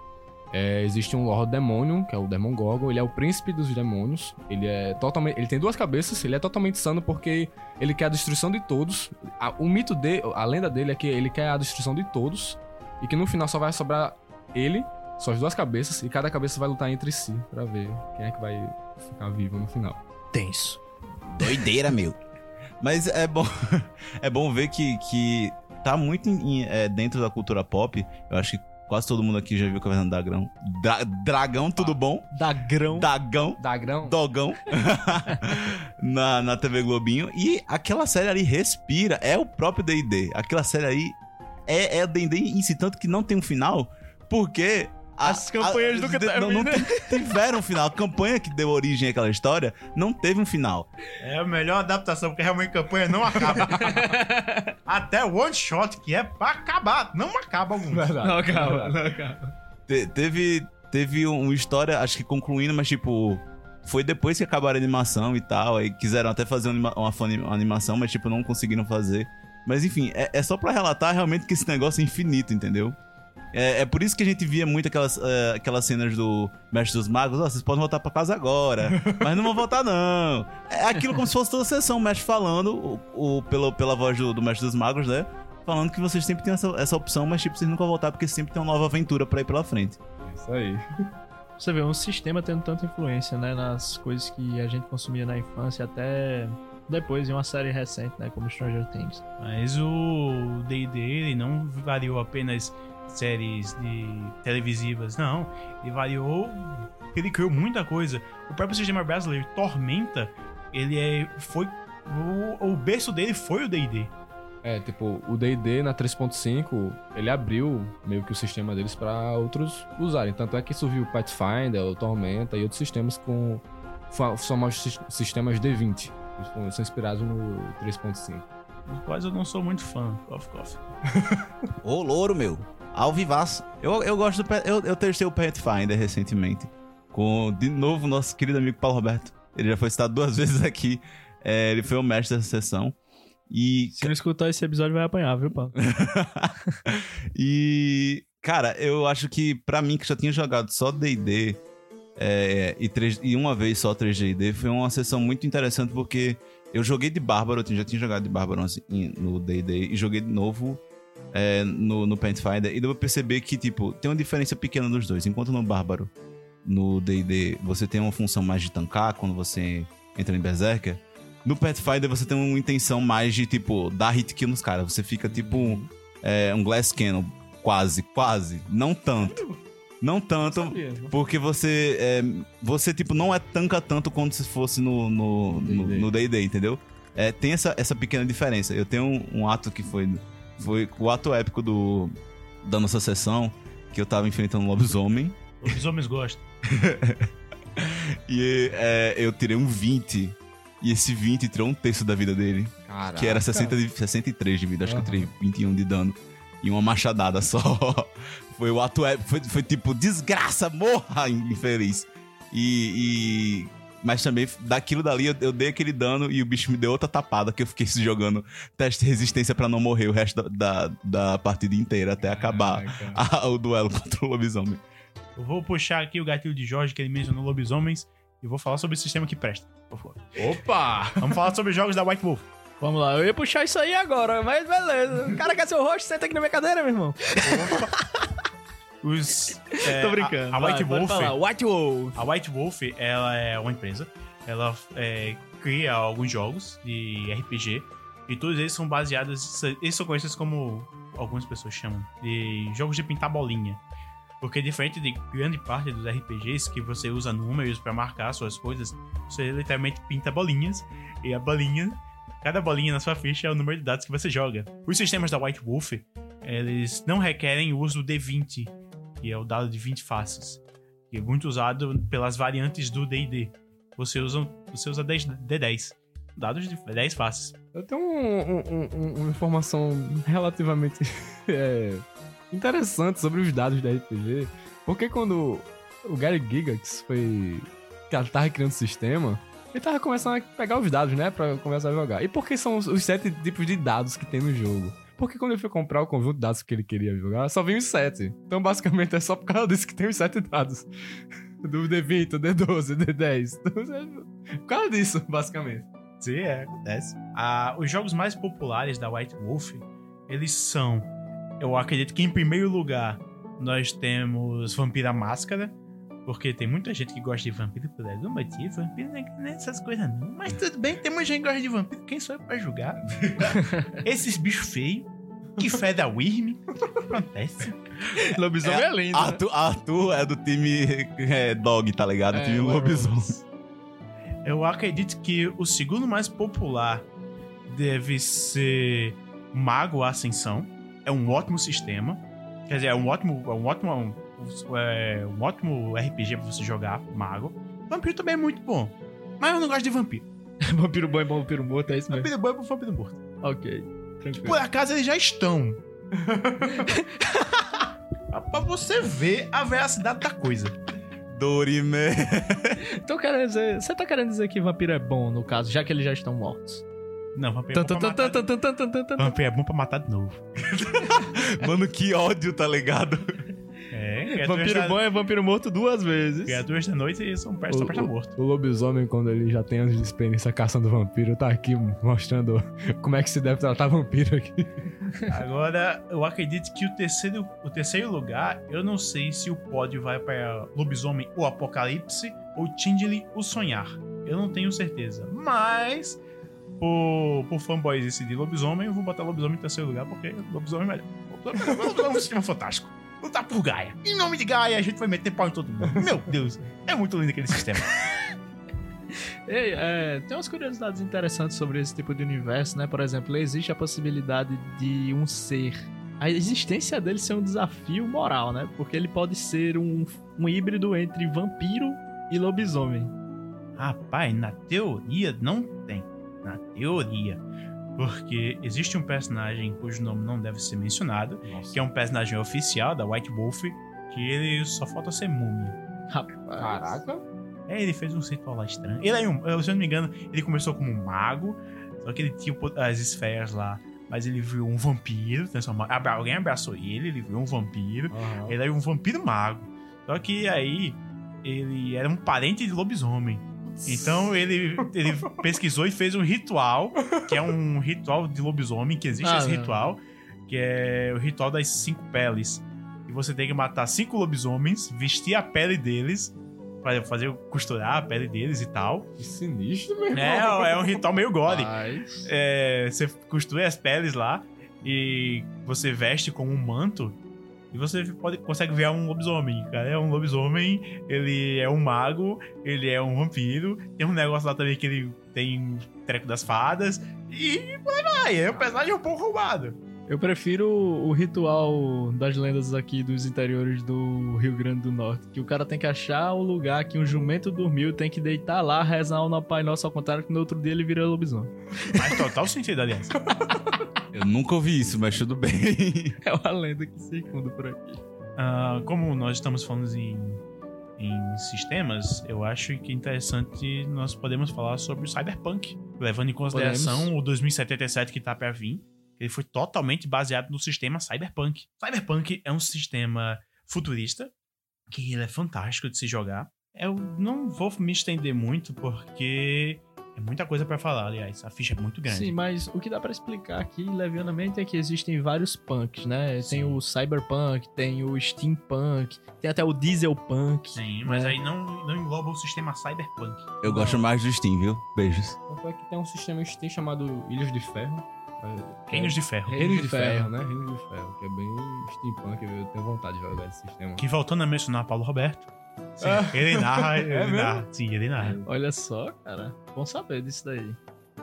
É, existe um Lord Demônio, que é o Demogorgon. Ele é o príncipe dos demônios. Ele é totalmente... Ele tem duas cabeças. Ele é totalmente insano porque ele quer a destruição de todos. A- o mito dele... A lenda dele é que ele quer a destruição de todos. E que no final só vai sobrar ele, só as duas cabeças. E cada cabeça vai lutar entre si pra ver quem é que vai ficar vivo no final. Tenso. Doideira, meu. Mas é bom, é bom ver que, que tá muito em- é, dentro da cultura pop. Eu acho que quase todo mundo aqui já viu Caverna do Dragão. Dra- dragão, tudo bom? Da grão. Dragão. Dagrão? Dogão na, na TV Globinho. E aquela série ali respira, é o próprio DD. Aquela série aí é, é o DD em si, tanto que não tem um final, porque. As campanhas a- nunca de- não, não tiveram um final. A campanha que deu origem àquela história não teve um final. É a melhor adaptação, porque realmente a campanha não acaba. Até o one shot, que é pra acabar, não acaba algum. Não, Verdade. não, calma. Te- teve, teve um- uma história, acho que concluindo, mas tipo. Foi depois que acabaram a animação e tal. Aí quiseram até fazer uma, uma uma animação, mas tipo, não conseguiram fazer. Mas enfim, é, é só pra relatar realmente que esse negócio é infinito, entendeu? É, é por isso que a gente via muito aquelas, é, aquelas cenas do Mestre dos Magos. Ó, vocês podem voltar pra casa agora. mas não vão voltar, não. É aquilo como se fosse toda a sessão, o mestre falando, o, o- pelo, pela voz do, do Mestre dos Magos, né? Falando que vocês sempre têm essa, essa opção, mas tipo, vocês nunca vão voltar porque sempre tem uma nova aventura pra ir pela frente. Isso aí. Você vê um sistema tendo tanta influência, né, nas coisas que a gente consumia na infância até depois em uma série recente, né, como Stranger Things. Mas o D&D, ele não variou apenas séries de televisivas, não. Ele variou, ele criou muita coisa. O próprio sistema brasileiro, Tormenta, ele é, foi, o, o berço dele foi o D&D. É, tipo, o D&D na 3.5, ele abriu meio que o sistema deles pra outros usarem. Tanto é que surgiu o Pathfinder, o Tormenta e outros sistemas com... São sis- sistemas D20. Eles são inspirados no 3.5. Dos quais eu não sou muito fã, Coffee Coffee. Ô, louro, meu. Ao vivaço. Eu, eu gosto do. Eu, eu testei o Pathfinder recentemente. Com, de novo, nosso querido amigo Paulo Roberto. Ele já foi citado duas vezes aqui. É, ele foi o mestre dessa sessão. E. Se não escutar esse episódio vai apanhar, viu, pá? e. Cara, eu acho que pra mim, que já tinha jogado só DD é, e, 3 e uma vez só 3D, foi uma sessão muito interessante porque eu joguei de Bárbaro, eu já tinha jogado de Bárbaro assim, no DD e joguei de novo é, no, no Pathfinder e deu pra perceber que, tipo, tem uma diferença pequena dos dois. Enquanto no Bárbaro, no D&D, você tem uma função mais de tancar quando você entra em Berserker, no Pathfinder você tem uma intenção mais de, tipo, dar hit kill nos caras. Você fica, tipo, um, é, um Glass Cannon, quase, quase. Não tanto. Não tanto, porque você, é, você, tipo, não é tanca tanto quanto se fosse no no no- D&D. no D&D, entendeu? É, tem essa, essa pequena diferença. Eu tenho um, um ato que foi, foi o ato épico do, da nossa sessão, que eu tava enfrentando um lobisomem, Os homens gostam. e é, eu tirei um 20, e esse 20 tirou um terço da vida dele. Caraca. Que era 60 de, 63 de vida, acho que eu tirei 21 de dano. E uma machadada só. Foi o ato épico, foi, foi tipo, desgraça, morra, infeliz. E, e- Mas também, daquilo dali, eu, eu dei aquele dano e o bicho me deu outra tapada que eu fiquei se jogando teste de resistência pra não morrer o resto da, da, da partida inteira, até acabar a- o duelo contra o lobisomem. Eu vou puxar aqui o gatilho de Jorge, que ele mencionou lobisomens. e vou falar sobre o sistema que presta. por favor. Opa! Vamos falar sobre jogos da White Wolf. Vamos lá, eu ia puxar isso aí agora, mas beleza. O cara quer ser o host, senta aqui na minha cadeira, meu irmão. Os, é, Tô brincando. A, a White vai, Wolf. falar. White Wolf. A White Wolf, ela é uma empresa. Ela é, cria alguns jogos de RPG. E todos eles são baseados. Eles são conhecidos como. Algumas pessoas chamam. De jogos de pintar bolinha. Porque diferente de grande parte dos RPGs que você usa números pra marcar suas coisas, você literalmente pinta bolinhas. E a bolinha. Cada bolinha na sua ficha é o número de dados que você joga. Os sistemas da White Wolf, eles não requerem o uso do D20, que é o dado de 20 faces. Que é muito usado pelas variantes do D&D. Você usa, você usa 10 D10. Dados de 10 faces. Eu tenho um- um- um- um- uma informação relativamente é, interessante sobre os dados da RPG. Porque quando o Gary Gigax foi. ela tava criando o sistema, ele tava começando a pegar os dados, né? Pra começar a jogar. E por que são os, os sete tipos de dados que tem no jogo? Porque quando ele foi comprar o conjunto de dados que ele queria jogar, só vinha os sete. Então basicamente é só por causa disso que tem os sete dados. Do D20, do D12, do D10. Então, é Por causa disso, basicamente. Sim, é, acontece. Ah, os jogos mais populares da White Wolf, eles são... Eu acredito que em primeiro lugar, nós temos Vampira Máscara. Porque tem muita gente que gosta de vampiro por algum motivo. Vampiro não é não é essas coisas não. Mas tudo bem, tem muita gente que gosta de vampiro. Quem sou eu pra julgar? Esses bichos feios. Que feda Wyrm. Acontece. Lobisomem é, lindo. né? Arthur, Arthur é do time é, Dog, tá ligado? É, time. Lobisomem. Eu acredito que o segundo mais popular deve ser Mago Ascensão. É um ótimo sistema. Quer dizer, é um ótimo, é um ótimo, um, é um ótimo RPG pra você jogar, Mago. Vampiro também é muito bom. Mas eu não gosto de vampiro. vampiro bom e vampiro morto, é isso mesmo. Vampiro bom é pro vampiro morto. Ok, tranquilo. Por acaso eles já estão. pra você ver a veracidade da coisa. Dorime. Então querendo dizer, você tá querendo dizer que vampiro é bom, no caso, já que eles já estão mortos? Não, vampiro é bom pra matar. Vampiro é bom pra matar de novo. Mano, que ódio, tá ligado? É, Vampiro da- bom é vampiro morto duas vezes. Criaturas da noite e são prestes pra estar morto. O lobisomem, quando ele já tem anos de experiência caçando vampiro, tá aqui mostrando como é que se deve tratar vampiro aqui. Agora, eu acredito que o terceiro, o terceiro lugar, eu não sei se o pódio vai para Lobisomem o Apocalipse ou Tindley o Sonhar. Eu não tenho certeza. Mas, por, por fanboys esse de Lobisomem, eu vou botar Lobisomem em terceiro lugar porque Lobisomem é melhor. Lobisomem Lobisomem é um sistema fantástico. Lutar por Gaia. Em nome de Gaia, a gente vai meter pau em todo mundo. Meu Deus, é muito lindo aquele sistema. Ei, é, tem umas curiosidades interessantes sobre esse tipo de universo, né? Por exemplo, existe a possibilidade de um ser. A existência dele ser um desafio moral, né? Porque ele pode ser um, um híbrido entre vampiro e lobisomem. Rapaz, na teoria não tem. Na teoria. Porque existe um personagem cujo nome não deve ser mencionado, que é um personagem oficial da White Wolf, que ele só falta ser múmia. Rapaz. Caraca. É, ele fez um ritual lá estranho. Ele é um, se eu não me engano, ele começou como um mago, só que ele tinha as esferas lá, mas ele virou um vampiro, transformado. Alguém abraçou ele, ele virou um vampiro. Ele era um vampiro mago. Só que aí ele era um parente de lobisomem. Então ele, ele pesquisou e fez um ritual, que é um ritual de lobisomem, que existe Ah, esse não. ritual, que é o ritual das cinco peles. E você tem que matar cinco lobisomens, vestir a pele deles, pra fazer costurar a pele deles e tal. Que sinistro, meu irmão. É, é um ritual meio gore. É, você costura as peles lá e você veste com um manto e você pode, consegue ver um lobisomem. Cara, é um lobisomem, ele é um mago, ele é um vampiro. Tem um negócio lá também que ele tem treco das fadas e aí vai. É um personagem um pouco roubado. Eu prefiro o ritual das lendas aqui dos interiores do Rio Grande do Norte. Que o cara tem que achar o lugar que um jumento dormiu, tem que deitar lá, rezar o Pai Nosso ao contrário, que no outro dia ele vira lobisomem. Faz total sentido, aliás. Eu nunca ouvi isso, mas tudo bem. É uma lenda que circunda por aqui. Ah, como nós estamos falando em, em sistemas, eu acho que é interessante nós podemos falar sobre o Cyberpunk, levando em consideração Podemos. o 2077 que tá pra vir. Ele foi totalmente baseado no sistema Cyberpunk. Cyberpunk é um sistema futurista que ele é fantástico de se jogar. Eu não vou me estender muito porque é muita coisa pra falar, aliás. A ficha é muito grande. Sim, mas o que dá pra explicar aqui, levianamente, é que existem vários punks, né? Sim. Tem o cyberpunk, tem o steampunk, tem até o dieselpunk. Sim, mas É. aí não, não engloba o sistema cyberpunk. Eu gosto mais do Steam, viu? Beijos. Tanto é que tem um sistema Steam chamado Ilhas de Ferro. É- Reinos de Ferro. Reinos de Ferro, né? Reinos de Ferro, que é bem steampunk, eu tenho vontade de jogar esse sistema. Que voltando a mencionar Paulo Roberto. Sim, Ah. ele narra, ele É mesmo? narra. Sim, ele narra. Olha só, cara. Bom saber disso daí.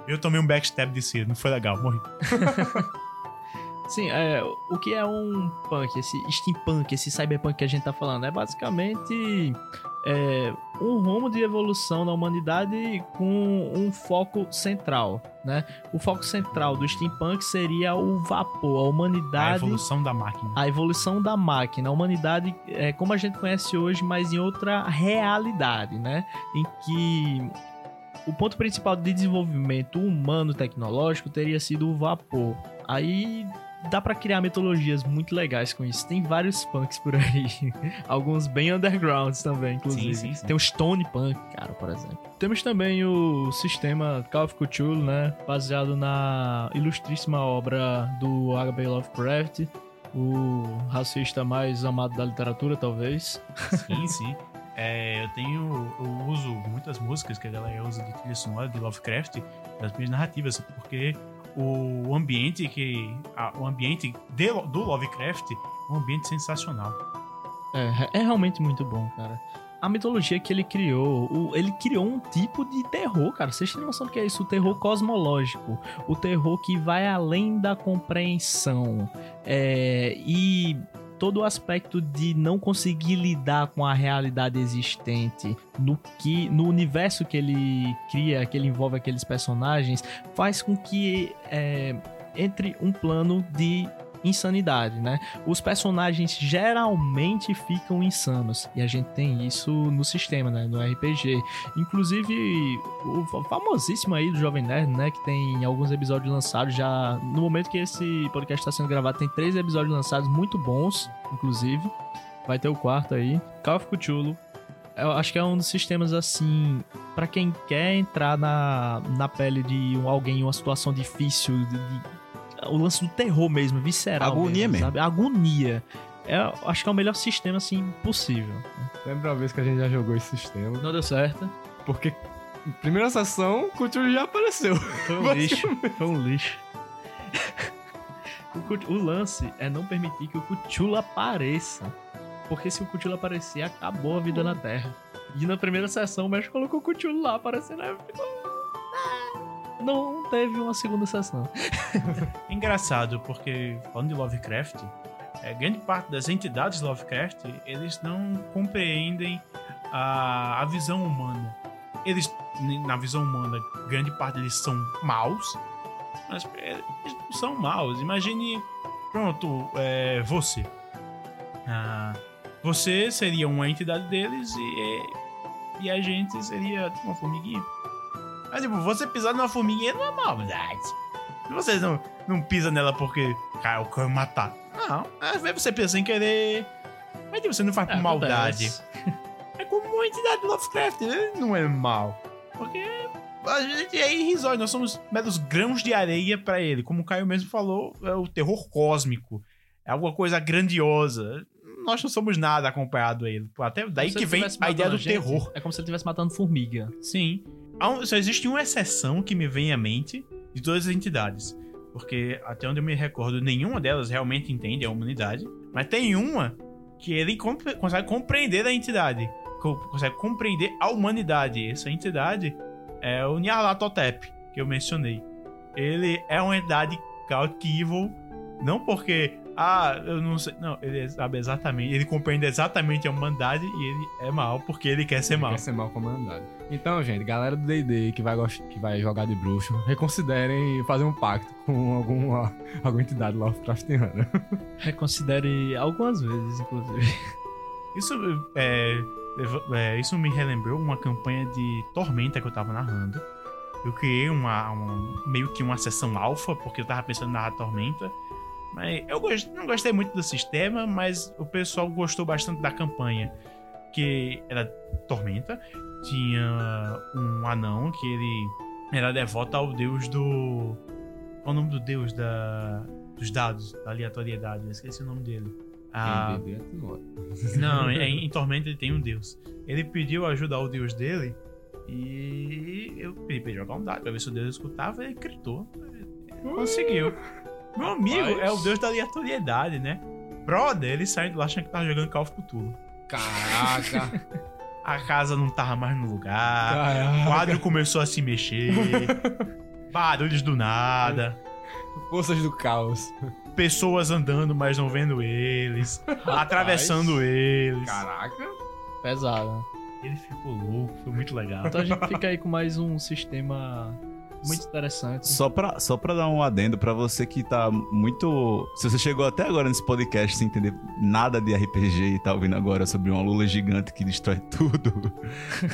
Eu tomei um backstab de si, não foi legal, morri. Sim, é, o que é um punk, esse steampunk, esse cyberpunk que a gente tá falando? É basicamente é, um rumo de evolução da humanidade com um foco central, né? O foco central do steampunk seria o vapor, a A humanidade... evolução da máquina. a evolução da máquina, a humanidade é como a gente conhece hoje, mas em outra realidade, né? Em que o ponto principal de desenvolvimento humano tecnológico teria sido o vapor. Aí dá pra criar mitologias muito legais com isso. Tem vários punks por aí, alguns bem undergrounds também, inclusive. Sim, sim, sim. Tem o Stone Punk, cara, por exemplo. Temos também o sistema Call of Cthulhu, né? Baseado na ilustríssima obra do H.P. Lovecraft, o racista mais amado da literatura, talvez. Sim, sim. É, eu tenho. Eu uso muitas músicas que a galera usa de trilha sonora de Lovecraft das minhas narrativas, porque o ambiente que. a- o ambiente de- do Lovecraft é um ambiente sensacional. É, é realmente muito bom, cara. A mitologia que ele criou, o- ele criou um tipo de terror, cara. Vocês têm noção do que é isso? O terror cosmológico. O terror que vai além da compreensão. É, e todo o aspecto de não conseguir lidar com a realidade existente. No que no universo que ele cria, que ele envolve aqueles personagens, faz com que é, entre um plano de insanidade, né? Os personagens geralmente ficam insanos e a gente tem isso no sistema, né? No RPG. Inclusive o fa- famosíssimo aí do Jovem Nerd, né? Que tem alguns episódios lançados já. No momento que esse podcast está sendo gravado, tem três episódios lançados muito bons, inclusive. Vai ter o quarto aí. Call of Cthulhu. Eu acho que é um dos sistemas assim, Pra quem quer entrar na, na pele de alguém em uma situação difícil, de- de- o lance do terror mesmo, visceral. Agonia mesmo. Sabe? Agonia. É, eu acho que é o melhor sistema assim possível. Lembra a vez que a gente já jogou esse sistema? Não deu certo. Porque primeira sessão, o Cthulhu já apareceu. Foi um lixo. Foi um lixo. O, o lance é não permitir que o Cthulhu apareça. Porque se o Cthulhu aparecer, acabou a vida na Terra. E na primeira sessão, o mestre colocou o Cthulhu lá aparecendo. aí ficou- Não teve uma segunda sessão. É engraçado, porque falando de Lovecraft, é, grande parte das entidades Lovecraft, eles não compreendem a, a visão humana. Eles, na visão humana, grande parte deles são maus, mas eles não são maus. Imagine, pronto, é, você. Ah, você seria uma entidade deles e, e a gente seria uma formiguinha. Mas, tipo, você pisar numa formiguinha não é maldade. Vocês não, não pisam nela porque, cara, eu quero matar. Não, às vezes você pensa sem querer. Mas tipo, você não faz por maldade. Acontece. É como uma entidade do Lovecraft, ele não é mal. Porque a gente é irrisório, nós somos meros grãos de areia pra ele. Como o Caio mesmo falou, é o terror cósmico. É alguma coisa grandiosa. Nós não somos nada acompanhado a ele. Até daí que vem a ideia do gente. terror. É como se ele estivesse matando formiga. Sim. Só existe uma exceção que me vem à mente de todas as entidades. Porque, até onde eu me recordo, nenhuma delas realmente entende a humanidade. Mas tem uma que ele compre- consegue compreender a entidade. co- Consegue compreender a humanidade. Essa entidade é o Nyarlathotep, que eu mencionei. Ele é uma entidade evil. Não porque, ah, eu não sei. Não, ele sabe exatamente. Ele compreende exatamente a humanidade e ele é mal porque ele quer ser mal. Quer ser mal comandado. Então, gente, galera do D&D que vai, que vai jogar de bruxo, reconsiderem fazer um pacto com alguma, alguma entidade Lovecraftiana. Reconsidere algumas vezes, inclusive. Isso, é, é, isso me relembrou uma campanha de Tormenta que eu tava narrando. Eu criei uma, uma- meio que uma sessão alfa, porque eu tava pensando em narrar Tormenta. Mas eu gost- não gostei muito do sistema, mas o pessoal gostou bastante da campanha. que era Tormenta. Tinha um anão que ele era devoto ao deus do. Qual o nome do deus da, dos dados, da aleatoriedade? Eu esqueci o nome dele. Ah, morre. não, em, em Tormenta ele tem um deus. Ele pediu ajuda ao deus dele e eu pedi pra ele jogar um dado pra ver se o deus escutava e ele gritou. Conseguiu. Meu amigo Rapaz. é o deus da aleatoriedade, né? Brother, ele saiu de lá achando que tava jogando Call of Cthulhu. Caraca. A casa não tava mais no lugar. O Caraca. quadro começou a se mexer. Barulhos do nada. Forças do caos. Pessoas andando, mas não vendo eles. atravessando eles. Caraca. Pesado. Ele ficou louco, foi muito legal. Então a gente fica aí com mais um sistema muito interessante. Só pra, só pra dar um adendo pra você que tá muito. Se você chegou até agora nesse podcast sem entender nada de RPG e tá ouvindo agora sobre uma lula gigante que destrói tudo,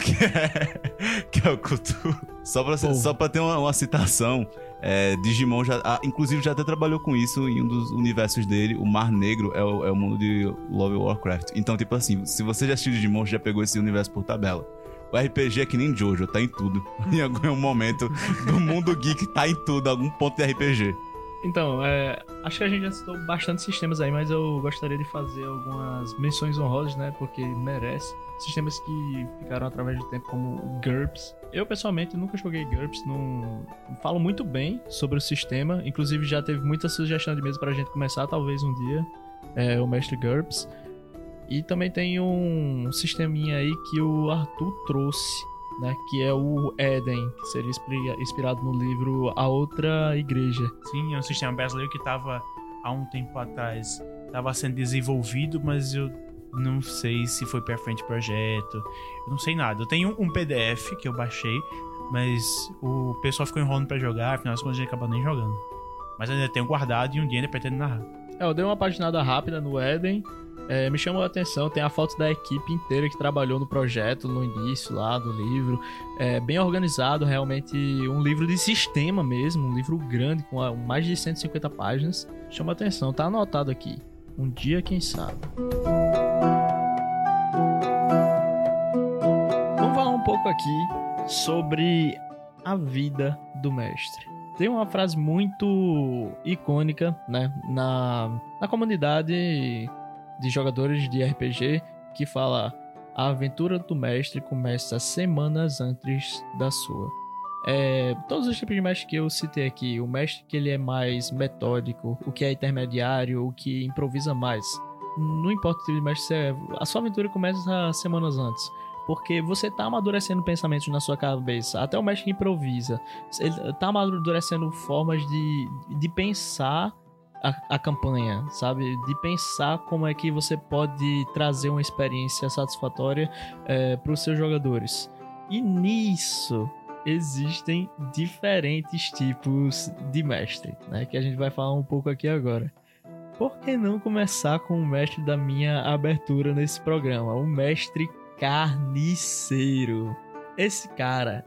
que é, que é o Cthulhu. Só pra, Pô. só pra ter uma, uma citação, é, Digimon já. ah, inclusive já até trabalhou com isso em um dos universos dele. O Mar Negro é o, é o mundo de Love Warcraft. Então, tipo assim, se você já assistiu Digimon, já pegou esse universo por tabela. O RPG é que nem Jojo, tá em tudo. Em algum momento do mundo geek tá em tudo, algum ponto de RPG. Então, é, acho que a gente já citou bastante sistemas aí, mas eu gostaria de fazer algumas menções honrosas, né? Porque merece. Sistemas que ficaram através do tempo, como GURPS. Eu, pessoalmente, nunca joguei GURPS, não falo muito bem sobre o sistema. Inclusive, já teve muita sugestão de mesa pra gente começar, talvez um dia, é, o Mestre GURPS. E também tem um sisteminha aí que o Arthur trouxe, né? Que é o Eden, que seria inspira- inspirado no livro A Outra Igreja. Sim, é um sistema brasileiro que estava há um tempo atrás estava sendo desenvolvido, mas eu não sei se foi para frente projeto. Eu não sei nada. Eu tenho um PDF que eu baixei, mas o pessoal ficou enrolando para jogar, afinal das contas a gente acabou nem jogando. Mas ainda tenho guardado e um dia ainda pretendo narrar. É, eu dei uma paginada rápida no Eden. É, me chamou a atenção, tem a foto da equipe inteira que trabalhou no projeto no início lá do livro. É bem organizado, realmente um livro de sistema mesmo, um livro grande com mais de 150 páginas. Chama a atenção, tá anotado aqui. Um dia, quem sabe. Vamos falar um pouco aqui sobre a vida do mestre. Tem uma frase muito icônica, né, na, na comunidade de jogadores de RPG que fala: a aventura do mestre começa semanas antes da sua. É, todos os tipos de mestre que eu citei aqui, o mestre que ele é mais metódico, o que é intermediário, o que improvisa mais. Não importa o tipo de mestre você é, a sua aventura começa semanas antes. Porque você tá amadurecendo pensamentos na sua cabeça. Até o mestre que improvisa. Ele tá amadurecendo formas de, de pensar a, a campanha, sabe? De pensar como é que você pode trazer uma experiência satisfatória para os seus jogadores. E nisso existem diferentes tipos de mestre, né? Que a gente vai falar um pouco aqui agora. Por que não começar com o mestre da minha abertura nesse programa? O mestre carniceiro. Esse cara,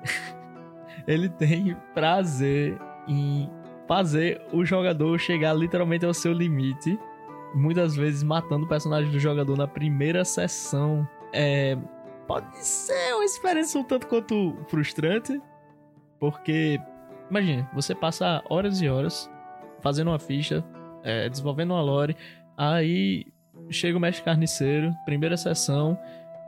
ele tem prazer em fazer o jogador chegar literalmente ao seu limite, muitas vezes matando o personagem do jogador na primeira sessão. É, pode ser uma experiência um tanto quanto frustrante, porque imagine, você passa horas e horas fazendo uma ficha, é, desenvolvendo uma lore, aí chega o mestre carniceiro, primeira sessão,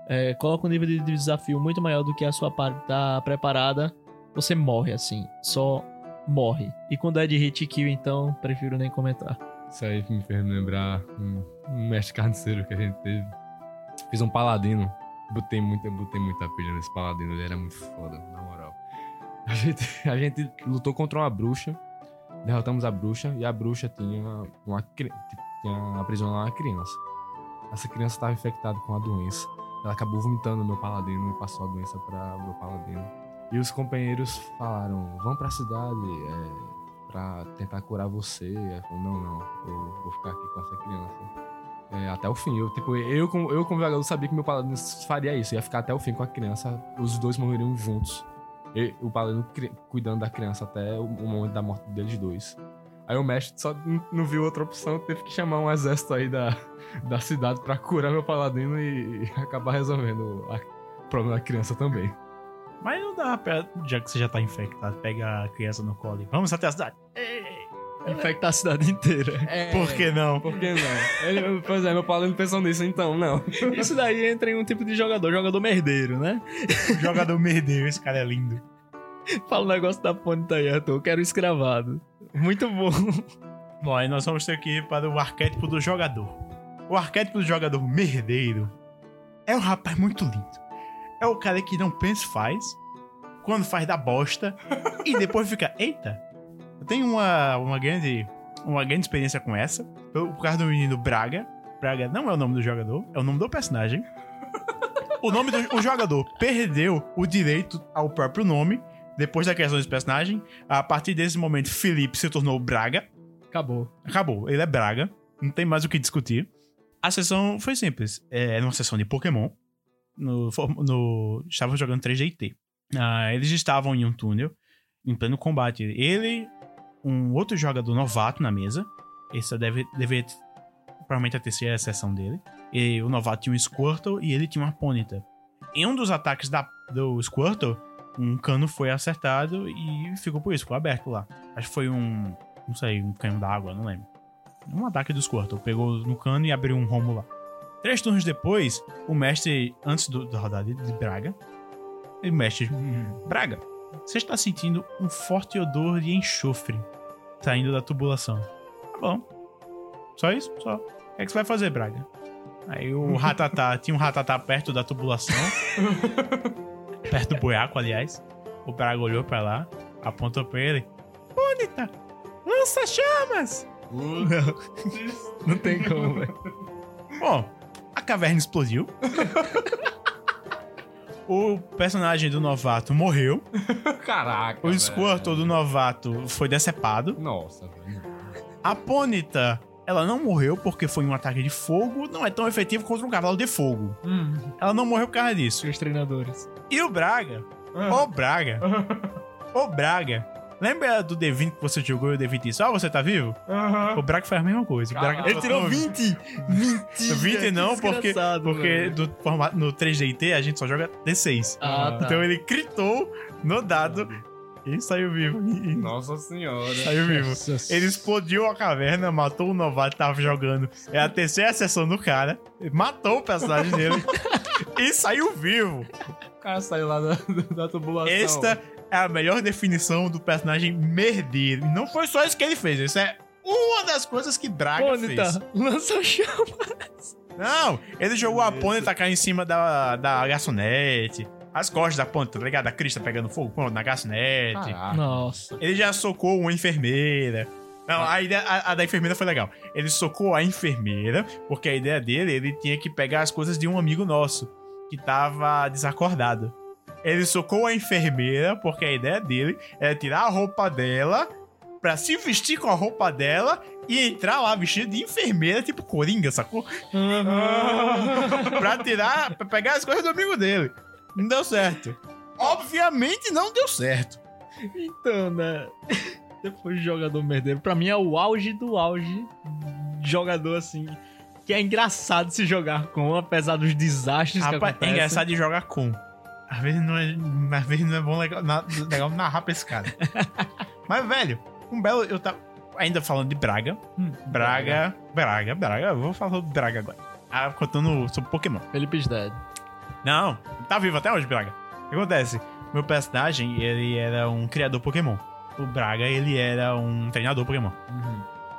é, coloca um nível de desafio muito maior do que a sua parte tá preparada, você morre assim, só morre. E quando é de hit kill, então, prefiro nem comentar. Isso aí me fez lembrar um, um mestre carniceiro que a gente teve. Fiz um paladino. Botei muita, botei muita pilha nesse paladino, ele era muito foda, na moral. A gente, a gente lutou contra uma bruxa, derrotamos a bruxa e a bruxa tinha uma cri- tinha aprisionado uma criança. Essa criança estava infectada com a doença. Ela acabou vomitando o meu paladino e passou a doença para o meu paladino. E os companheiros falaram: "Vamos para a cidade, é, pra tentar curar você. Ela falou, não, não, eu vou ficar aqui com essa criança. É, até o fim. Eu, tipo, eu, como, eu, como sabia que meu paladino faria isso. Ia ficar até o fim com a criança. Os dois morreriam juntos. E, o paladino cuidando da criança até o, momento da morte deles dois. Aí o mestre só não viu outra opção, teve que chamar um exército aí da, da cidade pra curar meu paladino e, acabar resolvendo o problema da criança também. Não pra, já que você já tá infectado, pega a criança no colo e vamos até a cidade. Infectar a cidade inteira. É, Por que não? Por que não? Ele, pois é, meu paladino pensou nisso, então, não. Isso daí entra em um tipo de jogador, jogador merdeiro, né? Jogador merdeiro, esse cara é lindo. Fala o negócio da ponta aí, Arthur. Eu quero escravado. Muito bom. Bom, aí nós vamos ter que ir para o arquétipo do jogador. O arquétipo do jogador merdeiro é um rapaz muito lindo. É o cara que não pensa e faz, quando faz da bosta, e depois fica, eita, eu tenho uma, uma, grande, uma grande experiência com essa, por causa do menino Braga. Braga não é o nome do jogador, é o nome do personagem. O nome do o jogador perdeu o direito ao próprio nome depois da criação desse personagem. A partir desse momento, Felipe se tornou Braga. Acabou. Acabou. Ele é Braga. Não tem mais o que discutir. A sessão foi simples. É, Era uma sessão de Pokémon. No, no, estavam jogando 3DT. Ah, eles estavam em um túnel, em pleno combate. Ele, um outro jogador novato na mesa. Essa deve, deve provavelmente a terceira sessão dele. E o novato tinha um Squirtle e ele tinha uma Ponyta. Em um dos ataques da, do Squirtle, um cano foi acertado e ficou por isso, ficou aberto lá. Acho que foi um. Não sei, um canhão d'água, não lembro. Um ataque do Squirtle. Pegou no cano e abriu um rombo lá. Três turnos depois, o mestre, antes do, da rodada de Braga, ele mestre. Braga, você está sentindo um forte odor de enxofre saindo da tubulação. Tá bom. Só isso? Só. O que, é que você vai fazer, Braga? Aí o Ratatá, tinha um Ratatá perto da tubulação. perto do boiaco, aliás. O Braga olhou pra lá, apontou pra ele. Bonita! Lança chamas! Não, não tem como, velho. Bom, a caverna explodiu. o personagem do novato morreu. Caraca. O Squirtle do novato foi decepado. Nossa, velho. A Ponyta, ela não morreu porque foi um ataque de fogo. Não é tão efetivo contra um cavalo de fogo. Ela não morreu por causa disso. Os treinadores. E o Braga? Ô Braga! Ô Braga! Lembra do D20 que você jogou e o D20 disse, ah, você tá vivo? O Braga fez a mesma coisa. O Braga Caraca. Ele tirou 20! Mentira! 20 não, que porque, porque do formato, no 3DT a gente só joga D6. Ah, tá. Então ele critou no dado e saiu vivo. Nossa senhora. Saiu vivo. Nossa. Ele explodiu a caverna, matou o novato que tava jogando. É a terceira sessão do cara. Matou o personagem dele. e saiu vivo. O cara saiu lá da, da tubulação. Esta é a melhor definição do personagem merdeiro. E não foi só isso que ele fez. Isso é uma das coisas que Braga Onde fez. tá? Lança chama. Não, ele jogou a ponta e tacar em cima da, da garçonete. As costas da ponta, tá ligado? A crista pegando fogo pronto, na garçonete. Caraca. Nossa. Ele já socou uma enfermeira. Não, a, ideia, a, a da enfermeira foi legal. Ele socou a enfermeira, porque a ideia dele, ele tinha que pegar as coisas de um amigo nosso, que tava desacordado. Ele socou a enfermeira, porque a ideia dele era tirar a roupa dela, pra se vestir com a roupa dela e entrar lá vestido de enfermeira, tipo Coringa, sacou? pra tirar, pra pegar as coisas do amigo dele. Não deu certo. Obviamente não deu certo. Então, né? Depois de jogador merdeiro, pra mim é o auge do auge jogador assim. Que é engraçado se jogar com, apesar dos desastres que Rapaz, acontecem. é engraçado de jogar com. Às vezes não é, às vezes não é bom legal, legal narrar pra esse cara. Mas, velho, um belo. Eu tava. Ainda falando de Braga. Hum, Braga. Braga, Braga. Eu vou falar sobre Braga agora. Ah, contando sobre Pokémon. Felipe's Dead. Não, tá vivo até hoje, Braga. O que acontece? Meu personagem, ele era um criador Pokémon. O Braga, ele era um treinador Pokémon.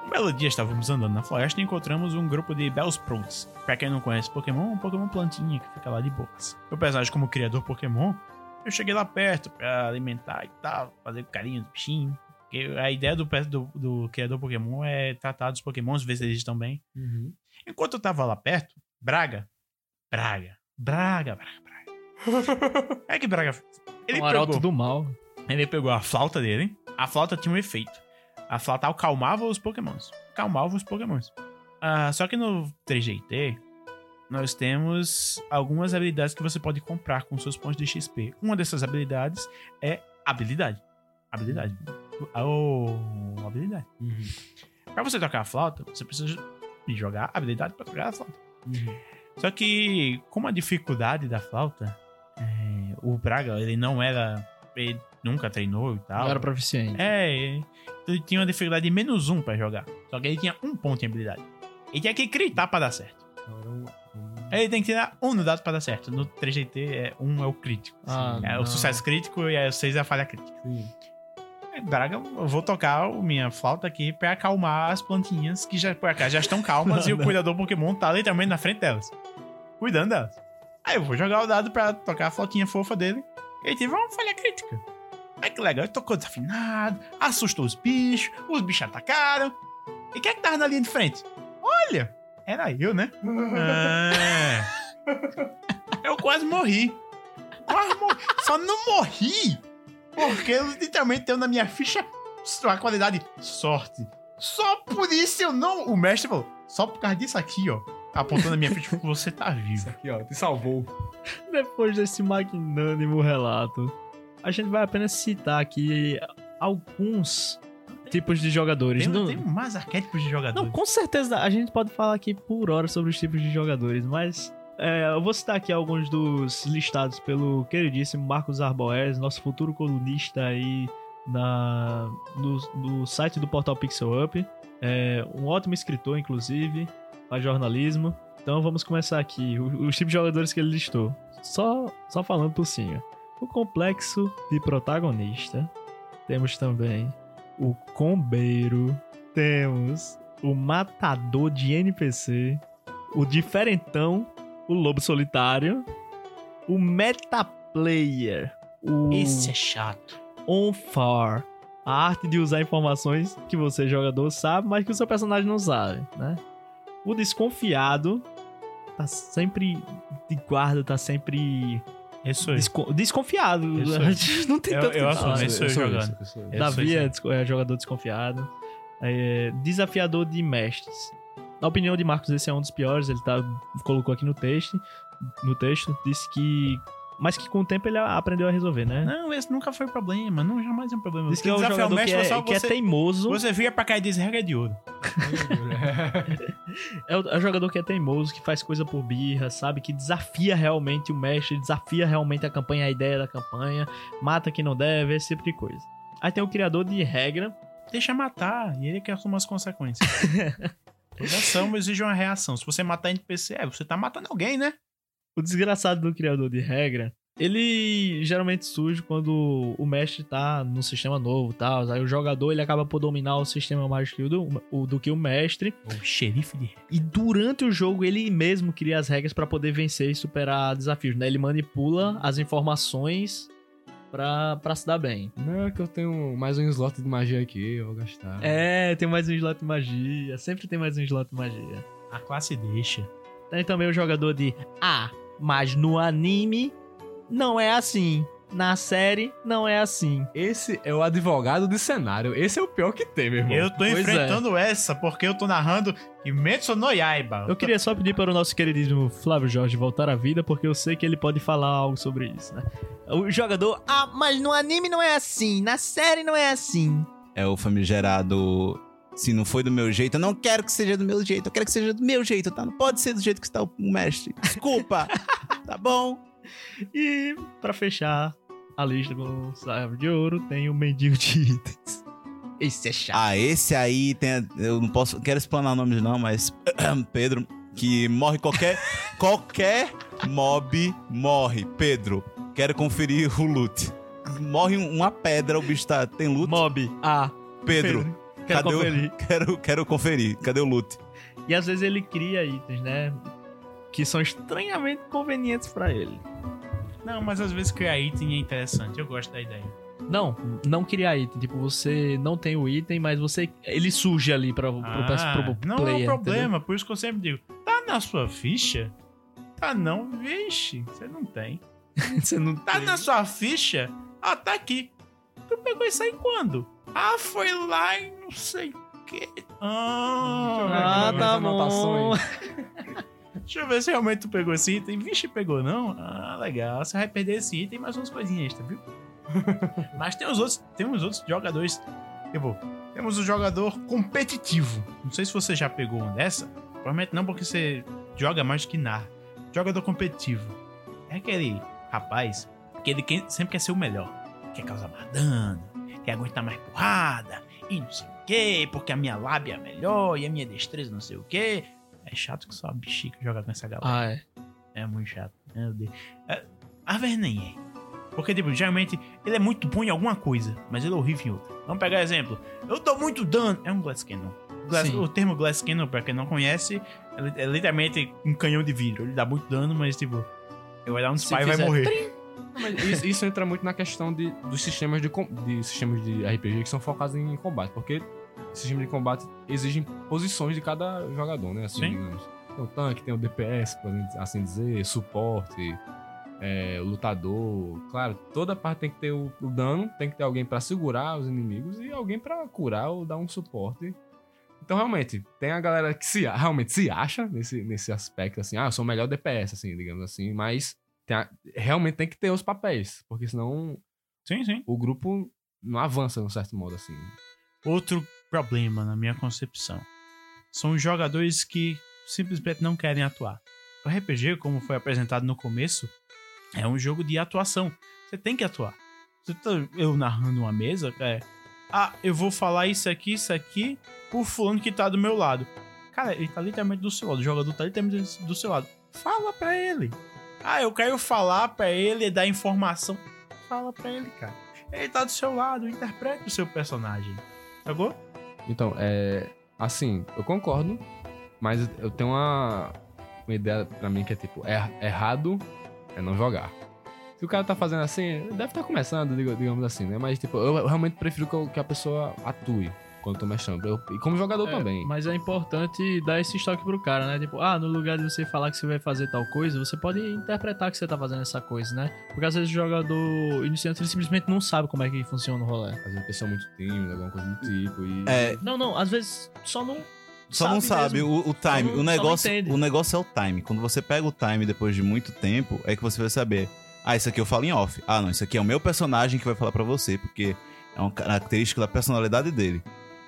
Um belo dia estávamos andando na floresta e encontramos um grupo de Bellsprouts. Pra quem não conhece Pokémon, um Pokémon plantinha que fica lá de boas. Meu personagem como criador Pokémon, eu cheguei lá perto pra alimentar e tal, fazer carinho do bichinho. Porque a ideia do, do, do criador Pokémon é tratar dos Pokémons, ver se eles estão bem. Uhum. Enquanto eu tava lá perto, Braga, Braga, Braga, Braga, Braga. É que Braga fez. Ele arauto pegou, do mal. ele pegou a flauta dele. A flauta tinha um efeito. A flauta acalmava os pokémons. Acalmava os pokémons. Ah, só que no 3GT, nós temos algumas habilidades que você pode comprar com seus pontos de XP. Uma dessas habilidades é habilidade. Habilidade. Oh, habilidade. Pra você tocar a flauta, você precisa jogar habilidade pra tocar a flauta. Só que, como a dificuldade da flauta, é, o Braga, ele não era. Ele nunca treinou e tal. Não era proficiente. É, então ele tinha uma dificuldade de menos um pra jogar. Só que ele tinha um ponto em habilidade. Ele tinha que gritar pra dar certo. Ele tem que tirar um no dado pra dar certo. No 3GT, é, um é o crítico. Ah, é o não. sucesso crítico e aí o 6 é a falha crítica. Sim. É, Braga, eu vou tocar o minha flauta aqui pra acalmar as plantinhas que já por acaso já estão calmas e o cuidador Pokémon tá literalmente na frente delas. Cuidando delas. Aí eu vou jogar o dado pra tocar a flautinha fofa dele. E ele teve uma falha crítica. Aí que legal, ele tocou desafinado, assustou os bichos, os bichos atacaram. E quem é que tava na linha de frente? Olha, era eu, né? Ah. eu quase morri. Quase morri. Só não morri porque eu literalmente tenho na minha ficha a qualidade sorte. Só por isso eu não. O mestre falou, só por causa disso aqui, ó. Apontando a minha ficha, você tá Isso vivo. aqui, ó, te salvou. Depois desse magnânimo relato, a gente vai apenas citar aqui alguns tipos de jogadores. Tem, Não- tem mais arquétipos de jogador. Não, com certeza a gente pode falar aqui por hora sobre os tipos de jogadores, mas é, eu vou citar aqui alguns dos listados pelo queridíssimo Marcos Arboes, nosso futuro colunista aí na, no, no site do portal Pixel Up. É, um ótimo escritor, inclusive, faz jornalismo. Então vamos começar aqui. o- Os tipos de jogadores que ele listou. Só, só falando por cima. O complexo de protagonista. Temos também o combeiro. Temos o matador de NPC. O diferentão. O lobo solitário. O metaplayer. O Esse é chato. on far. A arte de usar informações que você, jogador, sabe, mas que o seu personagem não sabe, né? O desconfiado tá sempre de guarda, tá sempre Sou eu. desco- desconfiado. Eu sou- A gente não tem eu- tanto eu que assumo, esse sou eu jogando. Eu Davi é, aí. é jogador desconfiado. É, desafiador de mestres. Na opinião de Marcos, esse é um dos piores. Ele tá, colocou aqui no texto. No texto, disse que. Mas que com o tempo ele aprendeu a resolver, né? Não, esse nunca foi problema. Não, jamais é um problema. Diz que é um jogador que é, que é você, teimoso. Você vira pra cá e diz regra de ouro. É o, é o jogador que é teimoso, que faz coisa por birra, sabe? Que desafia realmente o mestre, desafia realmente a campanha, a ideia da campanha, mata quem não deve, esse tipo de coisa. Aí tem o criador de regra. Deixa matar. E ele que assuma as consequências. Toda ação exige uma reação. Se você matar NPC, é, você tá matando alguém, né? O desgraçado do criador de regra, ele geralmente surge quando o mestre tá num sistema novo e tal. Aí o jogador ele acaba por dominar o sistema mais que o do, o- do que o mestre. O xerife de E durante o jogo ele mesmo cria as regras pra poder vencer e superar desafios, né? Ele manipula as informações pra, pra se dar bem. Não, é que eu tenho mais um slot de magia aqui, eu vou gastar. É, tem mais um slot de magia. Sempre tem mais um slot de magia. A classe deixa. Tem também o jogador de Ah, mas no anime não é assim. Na série não é assim. Esse é o advogado de cenário. Esse é o pior que tem, meu irmão. Eu tô Pois é. enfrentando essa porque eu tô narrando Kimetsu no Yaiba. Eu queria só pedir para o nosso queridíssimo Flávio Jorge voltar à vida, porque eu sei que ele pode falar algo sobre isso, né? O jogador, ah, mas no anime não é assim, na série não é assim. É o famigerado. Se não foi do meu jeito, eu não quero que seja do meu jeito. Eu quero que seja do meu jeito, tá? Não pode ser do jeito que está o mestre. Desculpa. tá bom? E pra fechar a lista com chave de ouro, tem o mendigo de itens. Esse é chato. Ah, esse aí tem. Eu não posso. Quero explanar nomes, não, mas. Pedro, que morre qualquer. qualquer mob morre. Pedro, quero conferir o loot. Morre uma pedra, o bicho tá. Tem loot? Mob, ah, Pedro, quero cadê o- conferir. quero, quero conferir. Cadê o loot? E às vezes ele cria itens, né? Que são estranhamente convenientes pra ele. Não, mas às vezes criar item é interessante. Eu gosto da ideia. Não, não criar item. Tipo, você não tem o item, mas você. Ele surge ali pra, pro, Ah, pro, pro não player. é um problema, por isso que eu sempre digo: tá na sua ficha? Tá não, vixe, você não tem. entendeu? você não Tá tem. na sua ficha? Ah, tá aqui. Tu pegou isso aí quando? Ah, foi lá em não sei o quê. Ah, Ah, tá bom. deixa eu ver se realmente tu pegou esse item. Vixe, pegou não? Ah, legal. Você vai perder esse item e mais umas coisinhas extra, viu? Mas tem os outros, tem uns outros jogadores Tipo, temos o jogador competitivo. Não sei se você já pegou uma dessa. Provavelmente não, porque você joga mais que narra. Jogador competitivo. É aquele rapaz que ele sempre quer ser o melhor. Quer causar mais dano, quer aguentar mais porrada, e não sei o quê, porque a minha lábia é melhor e a minha destreza não sei o quê. É chato que só a bexiga jogar com essa galera. Ah, é. É muito chato. Meu Deus. É, às vezes nem é. Porque, tipo, geralmente ele é muito bom em alguma coisa, mas ele é horrível em outra. Vamos pegar exemplo. Eu dou muito dano. É um Glass Cannon. Glass- o termo Glass Cannon, pra quem não conhece, é é literalmente um canhão de vidro. Ele dá muito dano, mas, tipo, ele vai dar um spy e vai morrer. Mas isso, isso entra muito na questão de, dos sistemas de, de sistemas de RPG que são focados em combate, porque sistemas de combate exigem posições de cada jogador, né? Assim, Sim. digamos. Tem o tanque, tem o DPS, por assim dizer, suporte, é, lutador. Claro, toda parte tem que ter o, o dano, tem que ter alguém pra segurar os inimigos e alguém pra curar ou dar um suporte. Então, realmente, tem a galera que se, realmente se acha nesse, nesse aspecto, assim, ah, eu sou o melhor DPS, assim, digamos assim, mas tem a- realmente tem que ter os papéis, porque senão Sim, sim. o grupo não avança de um certo modo, assim. Outro problema na minha concepção são os jogadores que simplesmente não querem atuar. O RPG, como foi apresentado no começo, é um jogo de atuação. Você tem que atuar. Tá- eu narrando uma mesa, é. Ah, eu vou falar isso aqui, isso aqui, por fulano que tá do meu lado. Cara, ele tá literalmente do seu lado. O jogador tá literalmente do seu lado. Fala pra ele. Ah, eu quero falar pra ele dar informação. Fala pra ele, cara. Ele tá do seu lado, interprete o seu personagem. Sacou? Então, é. Assim, eu concordo, mas eu tenho uma, uma ideia pra mim que é tipo: er- errado é não jogar. Se o cara tá fazendo assim, deve estar começando, diga- digamos assim, né? Mas, tipo, eu, realmente prefiro que a pessoa atue quando eu tô mestrando. Eu- e como jogador É, também. Mas é importante dar esse estoque pro cara, né? Tipo, ah, no lugar de você falar que você vai fazer tal coisa, você pode interpretar que você tá fazendo essa coisa, né? Porque às vezes o jogador iniciante ele simplesmente não sabe como é que funciona o rolê. Às vezes a pessoa é muito tímida, alguma coisa do tipo. E... É, Não, não, às vezes só não. Só não sabe o, o time. Só não- o, negócio, o negócio é o time. Quando você pega o time depois de muito tempo, é que você vai saber. Ah, isso aqui eu falo em off. Ah, não, isso aqui é o meu personagem que vai falar pra você, porque é uma característica da personalidade dele.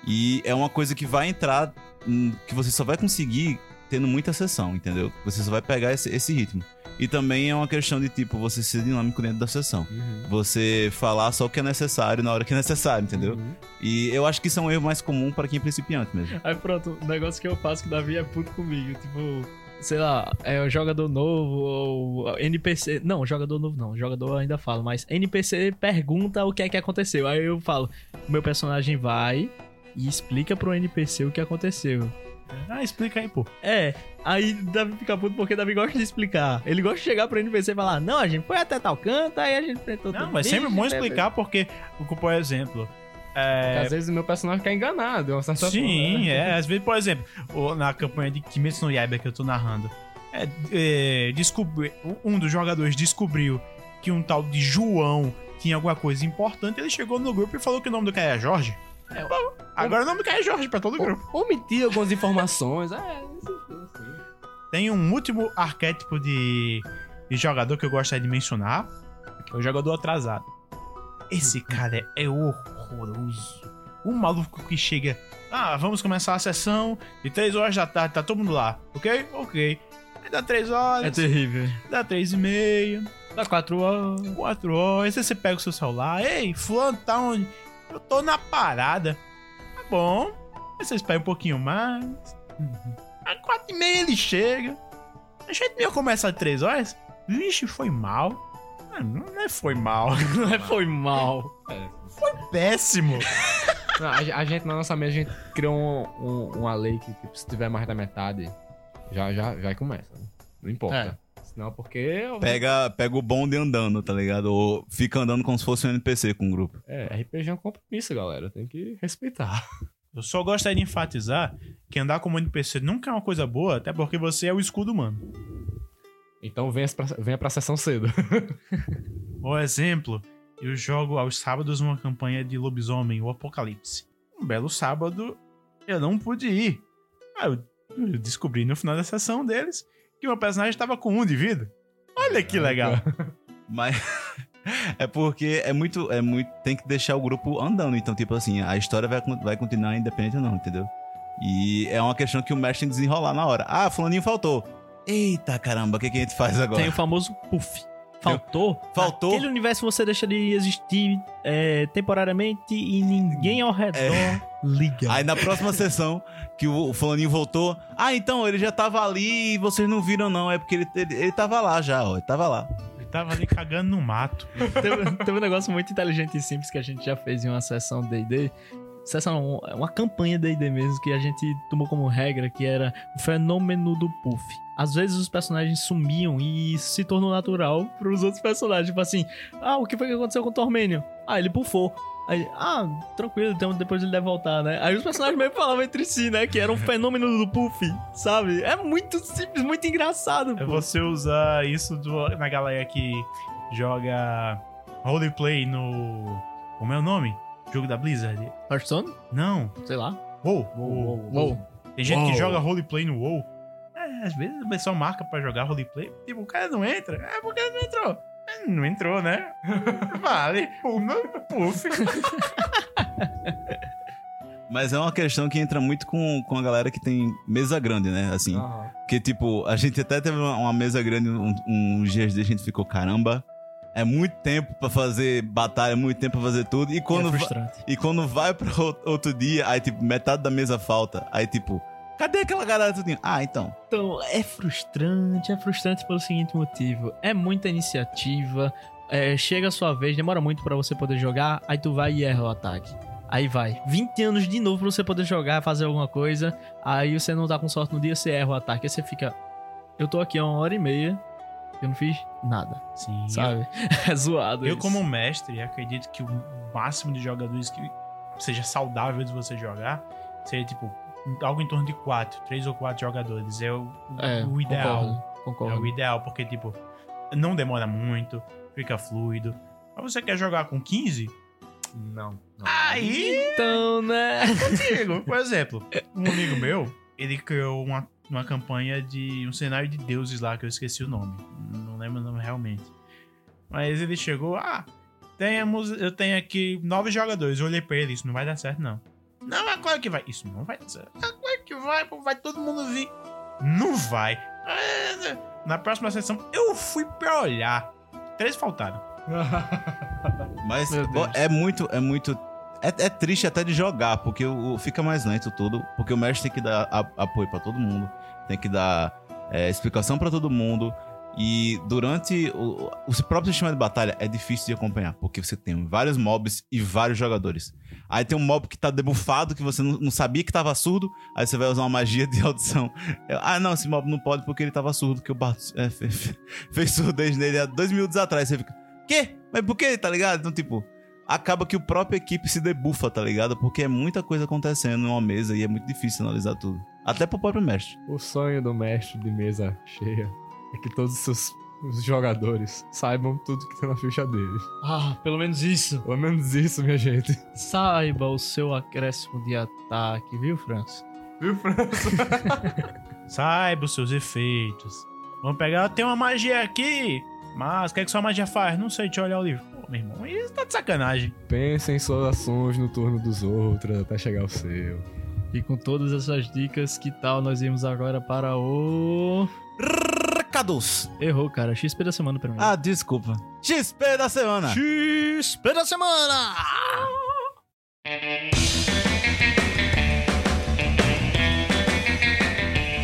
E é uma coisa que vai entrar, hum, que você só vai conseguir tendo muita sessão, entendeu? Você só vai pegar esse, esse ritmo. E também é uma questão de, tipo, você ser dinâmico dentro da sessão. Uhum. Você falar só o que é necessário na hora que é necessário, entendeu? Uhum. E eu acho que isso é um erro mais comum para quem é principiante mesmo. Aí pronto, o negócio que eu faço que o Davi é puto comigo. Tipo, sei lá, é um jogador novo ou NPC. Não, jogador novo não, jogador ainda falo, mas NPC pergunta o que é que aconteceu. Aí eu falo, meu personagem vai e explica pro NPC o que aconteceu. Ah, explica aí, pô. É, aí Davi fica puto porque Davi gosta de explicar. Ele gosta de chegar pro NPC e falar, não, a gente foi até tal canto, aí a gente enfrentou Não, mas sempre isso, bom né, explicar porque, por exemplo, Porque é, Às vezes o meu personagem uma certa Sim, forma. né? é. Às vezes, por exemplo, o- na campanha de Kimetsu no Yaiba que eu tô narrando, é, é, descobri, um dos jogadores descobriu que um tal de João tinha alguma coisa importante, ele chegou no grupo e falou que o nome do cara era Jorge. É, Bom, agora o nome do cara é Jorge pra todo o grupo. Omitir algumas informações. É, assim. Tem um último arquétipo de, de jogador que eu gostaria de mencionar, que é o jogador atrasado. Esse cara é, é horroroso. Um maluco que chega. Ah, vamos começar a sessão de 3 horas da tarde, tá todo mundo lá. Ok? Ok. Aí dá 3 É horas, terrível. dá 3 e meia, Dá quatro horas. 4 horas. Aí você pega o seu celular. Ei, fulano, tá onde? Eu tô na parada. Tá bom. Aí você espera um pouquinho mais. Às 4 e meia ele chega. A gente meio começa às 3 horas. Vixe, foi mal. Ah, Não não é foi mal. Não é foi mal. Péssimo. Não, a, a gente, na nossa mesa, a gente criou um- um- uma lei que, tipo, se tiver mais da metade, já, já, já começa. né? Não importa. Senão, porque. Pega, pega o bonde andando, tá ligado? Ou fica andando como se fosse um NPC com o grupo. É, RPG é um compromisso, galera. Tem que respeitar. Eu só gostaria de enfatizar que andar como NPC nunca é uma coisa boa, até porque você é o escudo humano. Então venha pra, venha pra sessão cedo. Por exemplo, eu jogo aos sábados uma campanha de lobisomem, o Apocalipse. Um belo sábado, eu não pude ir. Eu eu descobri no final da sessão deles que meu personagem estava com um de vida. Olha que legal. Mas, É porque é muito, é muito. Tem que deixar o grupo andando. Então, tipo assim, a história vai, vai continuar independente ou não, entendeu? E é uma questão que o mestre tem que desenrolar na hora. Ah, fulaninho faltou. Eita caramba, o que, que a gente faz agora? Tem o famoso puff. Faltou? Faltou? Aquele universo você deixa de existir é, temporariamente e ninguém ao redor liga. Aí na próxima sessão, que o, o fulaninho voltou. Ah, então, ele já tava ali e vocês não viram, não. É porque ele, ele, ele tava lá já, ó. Ele tava lá. Ele tava ali cagando no mato. teve, teve um negócio muito inteligente e simples que a gente já fez em uma sessão D&D. Sessão, uma campanha D&D mesmo, que a gente tomou como regra, que era o fenômeno do puff. Às vezes os personagens sumiam e isso se tornou natural pros outros personagens. Tipo assim, ah, o que foi que aconteceu com o Tormênio? Ah, ele puffou. Aí, ah, tranquilo, então depois ele deve voltar, né? Aí os personagens meio falavam entre si, né? Que era um fenômeno do Puff, sabe? É muito simples, muito engraçado. É pô. você usar isso do- na galera que joga roleplay no. Como é o nome? Jogo da Blizzard? Hearthstone? Não. Sei lá. WoW. Uou, uou. Tem gente que Uou. joga roleplay no WoW. É, às vezes o pessoal marca pra jogar roleplay. Tipo, o cara não entra. É porque ele não entrou. É, Não entrou, né? vale. Uma puff. Mas é uma questão que entra muito com, com a galera que tem mesa grande, né? Assim. Aham. Porque, tipo, a gente até teve uma, uma mesa grande um- uns dias desde a gente ficou, caramba. É muito tempo pra fazer batalha, muito tempo pra fazer tudo. E quando, é va- frustrante. e quando vai pra o- outro dia, aí, tipo, metade da mesa falta. Aí, tipo, cadê aquela galera tudinho? Ah, então. Então, é frustrante, é frustrante pelo seguinte motivo. É muita iniciativa, é, chega a sua vez, demora muito pra você poder jogar, aí tu vai e erra o ataque. Aí vai, 20 anos de novo pra você poder jogar, fazer alguma coisa, aí você não tá com sorte no dia, você erra o ataque, aí você fica... Eu tô aqui há uma hora e meia, eu não fiz nada, Sim. sabe? É zoado Eu, isso. como mestre, acredito que o máximo de jogadores que seja saudável de você jogar seria, tipo, algo em torno de quatro, três ou quatro jogadores. É o, É, o ideal. Concordo, concordo. É o ideal, porque, tipo, não demora muito, fica fluido. Mas você quer jogar com 15? Não. não. Aí, Então, né? contigo. Por exemplo, um amigo meu, ele criou uma, uma campanha de um cenário de deuses lá, que eu esqueci o nome. Não lembro o nome realmente. Mas ele chegou, ah, temos, eu tenho aqui nove jogadores. Eu olhei pra ele, isso não vai dar certo, não. Não, é claro que vai. Isso não vai dar certo. É claro que vai, pô, vai todo mundo vir. Não vai. É, Na próxima sessão, eu fui pra olhar. Três faltaram. Mas é muito, é muito. É, é triste até de jogar, porque o, o- fica mais lento tudo. Porque o mestre tem que dar a- apoio pra todo mundo, tem que dar é, explicação pra todo mundo. E durante o, o próprio sistema de batalha é difícil de acompanhar, porque você tem vários mobs e vários jogadores. Aí tem um mob que tá debuffado, que você não, não sabia que tava surdo, aí você vai usar uma magia de audição. É, Ah, não, esse mob não pode porque ele tava surdo, que o Bardo é, fez, fez surdez nele há dois minutos atrás. Você fica, quê? Mas por quê, tá ligado? Então, tipo, acaba que o própria equipe se debufa, tá ligado? Porque é muita coisa acontecendo numa mesa e é muito difícil analisar tudo. Até pro próprio mestre. O sonho do mestre de mesa cheia é que todos os seus os jogadores saibam tudo que tem na ficha deles. Ah, pelo menos isso. Pelo menos isso, minha gente. Saiba o seu acréscimo de ataque, viu, França? Viu, França? Saiba os seus efeitos. Vamos pegar, tem uma magia aqui. Mas o que é que sua magia faz? Não sei, deixa eu olhar o livro. Pô, meu irmão, isso tá de sacanagem. Pensem em suas ações no turno dos outros até chegar o seu. E com todas essas dicas, que tal nós irmos agora para o. Errou, cara. XP da semana pra mim. Ah, desculpa. XP da semana! XP da semana!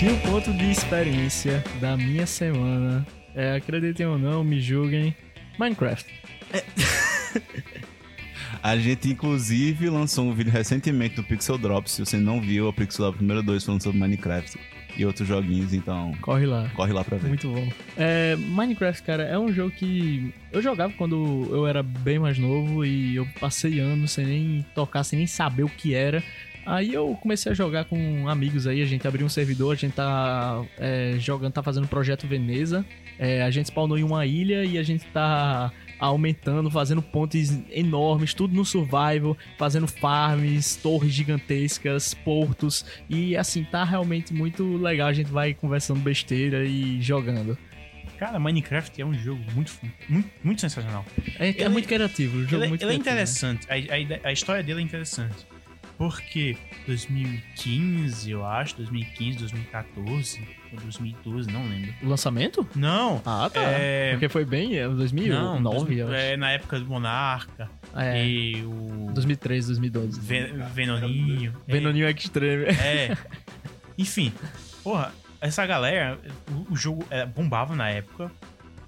E o ponto de experiência da minha semana é, acreditem ou não, me julguem, Minecraft. A gente, inclusive, lançou um vídeo recentemente do Pixel Drop. Se você não viu, o Pixel Drop número 2 falando sobre Minecraft e outros joguinhos, então Corre lá. corre lá pra ver. Muito bom. É, Minecraft, cara, é um jogo que eu jogava quando eu era bem mais novo e eu passei anos sem nem tocar, sem nem saber o que era. Aí eu comecei a jogar com amigos aí, a gente abriu um servidor, a gente tá é, jogando, tá fazendo o projeto Veneza. É, a gente spawnou em uma ilha e a gente tá aumentando, fazendo pontes enormes, tudo no survival, fazendo farms, torres gigantescas, portos. E assim, tá realmente muito legal. A gente vai conversando besteira e jogando. Cara, Minecraft é um jogo muito, muito, muito sensacional. É, é Ele- muito criativo, o jogo Ele, é muito ele é criativo, né? interessante. A, a ide- a história dele é interessante. Porque 2015, eu acho, 2015, 2014, ou 2012, não lembro. O lançamento? Não! Ah, tá. É- Porque foi bem, é, 2009, Não, eu acho. é na época do Monarca É, e o 2013, 2012. Ven- Venoninho. Venoninho Extreme. É. Enfim, porra, essa galera, o, o jogo é, bombava na época,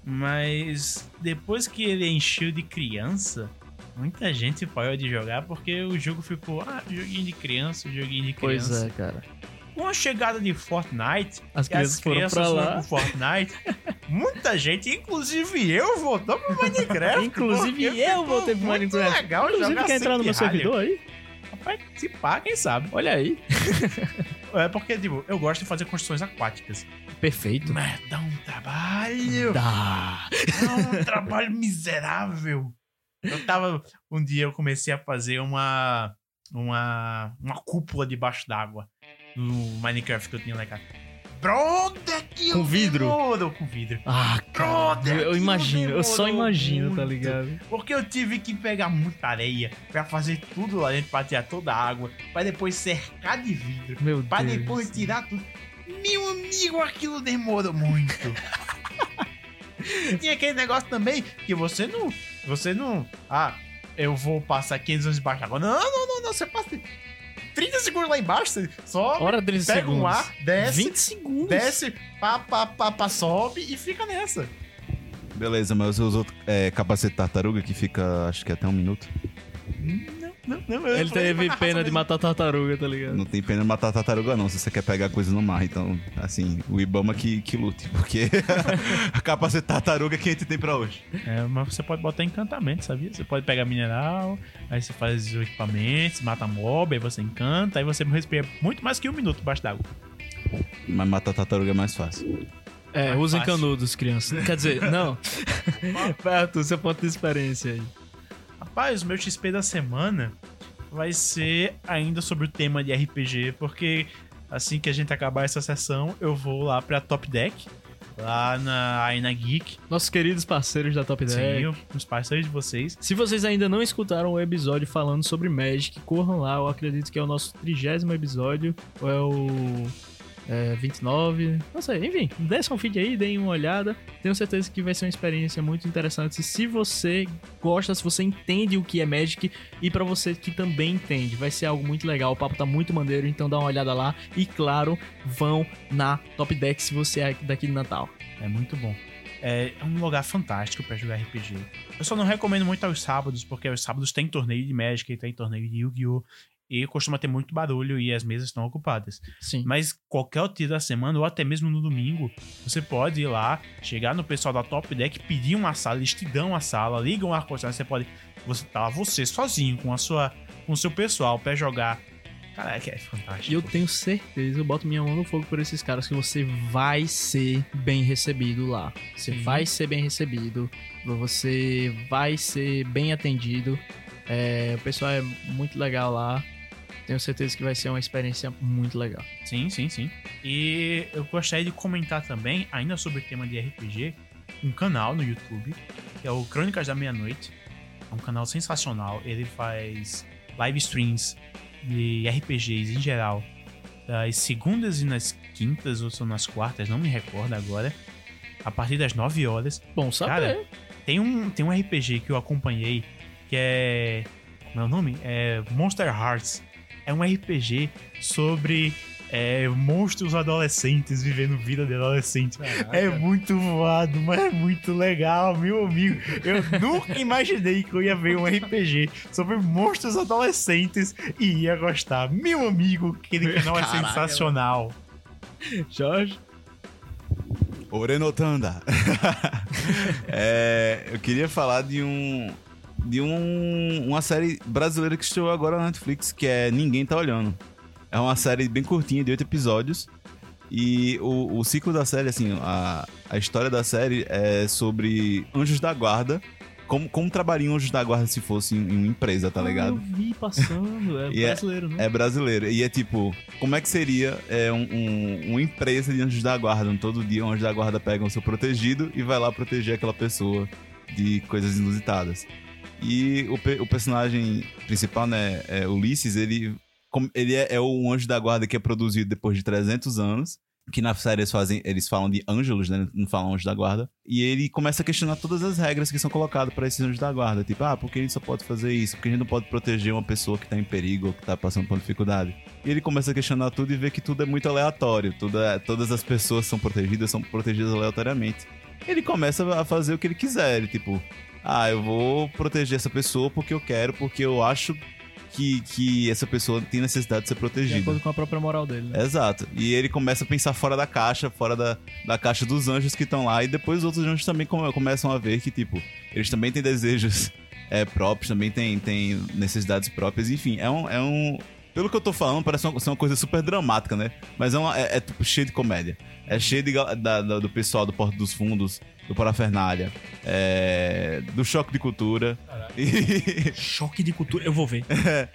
mas depois que ele encheu de criança, muita gente parou de jogar porque o jogo ficou, ah, joguinho de criança, joguinho de Pois criança. é, cara. Com a chegada de Fortnite, As e as crianças foram crianças pra foram lá. Fortnite, muita gente, inclusive eu, voltou pro Minecraft. Inclusive eu voltei pro Minecraft. legal Inclusive, quer entrar no meu servidor aí? Rapaz, se pá, quem sabe. Olha aí. É porque, tipo, eu gosto de fazer construções aquáticas. Perfeito. Mas dá um trabalho. Dá. Dá um trabalho miserável. Eu tava. Um dia eu comecei a fazer uma. Uma. Uma cúpula debaixo d'água. No Minecraft que eu tinha lá em casa. Brother, que Com vidro? demoro Com vidro. Ah, cara. Brother, Eu imagino, eu só imagino, tá muito. ligado? Porque eu tive que pegar muita areia pra fazer tudo lá dentro, pra tirar toda a água, pra depois cercar de vidro, Meu pra Deus. depois tirar tudo. Meu amigo, aquilo demorou muito. E Tinha aquele negócio também que você não. Você não. Ah, eu vou passar 500 anos embaixo d'água. Não, não, não, não. Você passa 30 segundos lá embaixo, você sobe, Hora 30 pega segundos. um ar, desce, 20 segundos. desce, pá, pá, pá, pá, sobe e fica nessa. Beleza, mas você usou é, capacete tartaruga que fica, acho que até um minuto. Não, não, não. eu Ele teve pena de matar tartaruga, tá ligado? Não tem pena de matar tartaruga, não, se você quer pegar coisa no mar. Então, assim, o Ibama que, que lute, porque a capacete tartaruga é que a gente tem pra hoje. É, mas você pode botar encantamento, sabia? Você pode pegar mineral, aí você faz os equipamentos, mata mob, aí você encanta, aí você respira muito mais que um minuto debaixo d'água. Mas matar tartaruga é mais fácil. É, Mais usem fácil. canudos, crianças. Quer dizer, não. Perto, seu ponto de experiência aí. Rapaz, o meu XP da semana vai ser ainda sobre o tema de RPG, porque assim que a gente acabar essa sessão, eu vou lá pra Top Deck, lá na Aina Geek. Nossos queridos parceiros da Top 10. Sim, os parceiros de vocês. Se vocês ainda não escutaram o episódio falando sobre Magic, corram lá. Eu acredito que é o nosso trigésimo episódio. Ou é o é, 29. Não sei, enfim. Desçam o feed aí, deem uma olhada. Tenho certeza que vai ser uma experiência muito interessante. Se você gosta, se você entende o que é Magic e pra você que também entende, vai ser algo muito legal. O papo tá muito maneiro, então dá uma olhada lá. E claro, vão na Top Deck se você é daqui de Natal. É muito bom. É um lugar fantástico pra jogar RPG. Eu só não recomendo muito aos sábados, porque aos sábados tem torneio de Magic, tem torneio de Yu-Gi-Oh! E costuma ter muito barulho e as mesas estão ocupadas. Sim. Mas qualquer outro dia da semana, ou até mesmo no domingo, você pode ir lá, chegar no pessoal da Top Deck, pedir uma sala, eles te dão a sala, ligam o ar-condicionado, você pode. Você tá lá, você sozinho, com a sua. com o seu pessoal pra jogar. Caraca, é fantástico. E eu tenho certeza, eu boto minha mão no fogo por esses caras, que você vai ser bem recebido lá. Você Sim. vai ser bem recebido, você vai ser bem atendido. É, o pessoal é muito legal lá. Tenho certeza que vai ser uma experiência muito legal. Sim, sim, sim. E eu gostaria de comentar também, ainda sobre o tema de RPG, um canal no YouTube, que é o Crônicas da Meia-Noite. É um canal sensacional. Ele faz live streams de RPGs em geral, das segundas e nas quintas, ou são nas quartas, não me recordo agora, a partir das 9 horas. Bom saber. Cara, Tem um, tem um RPG que eu acompanhei que é. Como é o nome? É Monster Hearts. É um RPG sobre é, monstros adolescentes vivendo vida de adolescente. É muito voado, mas é muito legal, meu amigo. Eu nunca imaginei que eu ia ver um RPG sobre monstros adolescentes e ia gostar. Meu amigo, aquele canal é Caraca, sensacional. Jorge? Orenotanda. é, eu queria falar de um de um, uma série brasileira que estreou agora na Netflix, que é Ninguém Tá Olhando. É uma série bem curtinha, de oito episódios. E o, o ciclo da série, assim, a, a história da série é sobre anjos da guarda como, como trabalhariam os da guarda se fosse em, uma empresa, tá Ah, ligado? eu vi passando, é é- brasileiro, né? É brasileiro. E é tipo, como é que seria é, um, um- uma empresa de anjos da guarda? Todo dia um anjo da guarda pega o seu protegido e vai lá proteger aquela pessoa de coisas inusitadas. E o, o personagem principal, né, é Ulisses, ele, ele é, é o anjo da guarda que é produzido depois de 300 anos. Que na série eles, fazem, eles falam de ângelos, né? Não falam anjos da guarda. E ele começa a questionar todas as regras que são colocadas para esses anjos da guarda. Tipo, ah, por que a gente só pode fazer isso? Por que a gente não pode proteger uma pessoa que tá em perigo ou que tá passando por dificuldade? E ele começa a questionar tudo e vê que tudo é muito aleatório. Tudo é- todas as pessoas são protegidas, são protegidas aleatoriamente. Ele começa a fazer o que ele quiser. Ele, tipo, ah, eu vou proteger essa pessoa porque eu quero, porque eu acho que, que essa pessoa tem necessidade de ser De protegida. acordo com a própria moral dele. Né? Exato. E ele começa a pensar fora da caixa, fora da, da caixa dos anjos que estão lá. E depois os outros anjos também come- começam a ver que, tipo, eles também têm desejos é, próprios, também têm, têm necessidades próprias. Enfim, é um. É um pelo que eu tô falando, parece uma, ser uma coisa super dramática, né? Mas é, uma, é, é, tipo, cheio de comédia. É cheio de, da- da- do pessoal do Porto dos Fundos, do Parafernália, é, do Choque de Cultura. E Choque de cultura, eu vou ver.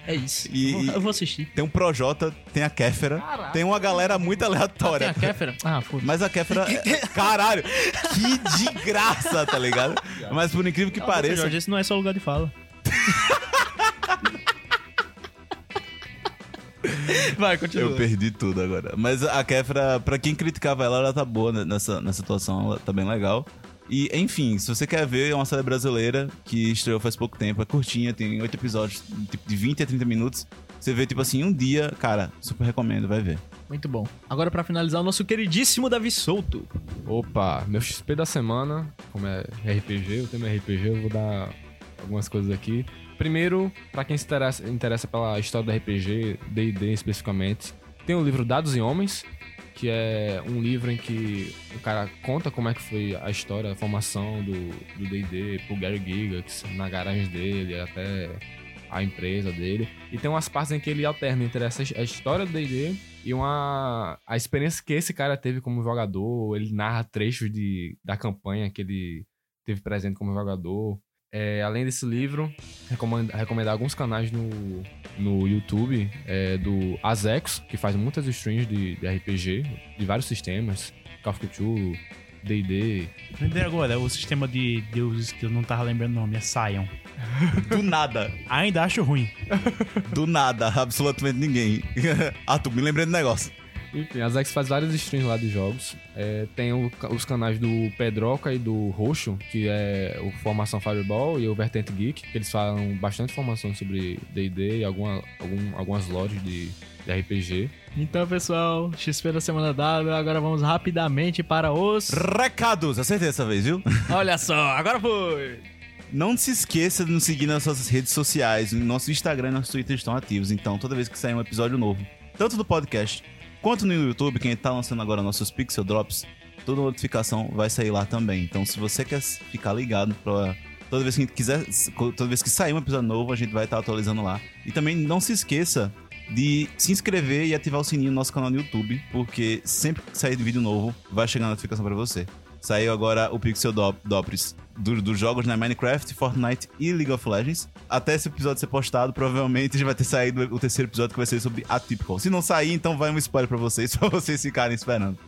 É isso. E- eu, vou, eu vou assistir. tem um Projota, tem a Kéfera. Caraca. Tem uma galera muito Tem aleatória. a Kéfera? Ah, foda Mas a Kéfera. é- Caralho! Que de graça, tá ligado? Mas por incrível que pareça. Jorge, esse não é só lugar de fala. Vai, continua. Eu perdi tudo agora. Mas a Kéfera, pra quem criticava ela, ela tá boa nessa, nessa situação, ela tá bem legal. E, enfim, se você quer ver, é uma série brasileira que estreou faz pouco tempo, é curtinha, tem oito episódios, tipo, de 20 a 30 minutos. Você vê, tipo assim, um dia, cara, super recomendo, vai ver. Muito bom. Agora, pra finalizar, o nosso queridíssimo Davi Souto. Opa, meu XP da semana, como é RPG, o tema é RPG, eu vou dar algumas coisas aqui. Primeiro, pra quem se interessa, interessa pela história do RPG, D&D especificamente, tem o livro Dados e Homens, que é um livro em que o cara conta como é que foi a história, a formação do D&D pro Gary Gygax, na garagem dele, até a empresa dele. E tem umas partes em que ele alterna entre essa a história do D&D e uma a experiência que esse cara teve como jogador, ele narra trechos de, da campanha que ele teve presente como jogador. É, além desse livro, recomendo, recomendar alguns canais no, no YouTube é, do Azex, que faz muitas streams de, de RPG, de vários sistemas, Call of Cthulhu, D&D. Lembrei agora, o sistema de deuses que eu não tava lembrando o nome, é Sion. Do nada. Ainda acho ruim. Do nada, absolutamente ninguém. ah, tu me lembrei do negócio. Enfim, a Zex faz várias streams lá de jogos. É, tem o os canais do Pedroca e do Roxo, que é o Formação Fireball e o Vertente Geek, que eles falam bastante informação sobre D&D e alguma, algum, algumas lojas de, de RPG. Então, pessoal, XP da semana dada. Agora vamos rapidamente para os. Recados, acertei dessa vez, viu? Olha só, agora foi! Não se esqueça de nos seguir nas nossas redes sociais. Nosso Instagram e nosso Twitter estão ativos. Então, toda vez que sair um episódio novo, tanto do podcast quanto no YouTube, quem tá lançando agora nossos Pixel Drops, toda notificação vai sair lá também. Então, se você quer ficar ligado pra. Toda vez que quiser, toda vez que sair um episódio novo, a gente vai estar atualizando lá. E também não se esqueça de se inscrever e ativar o sininho no nosso canal no YouTube, porque sempre que sair vídeo novo, vai chegar a notificação pra você. Saiu agora o Pixel Dop- Dopres do- dos jogos na Minecraft, Fortnite e League of Legends. Até esse episódio ser postado, provavelmente já vai ter saído o terceiro episódio que vai ser sobre Atypical. Se não sair, então vai um spoiler pra vocês, pra vocês ficarem esperando.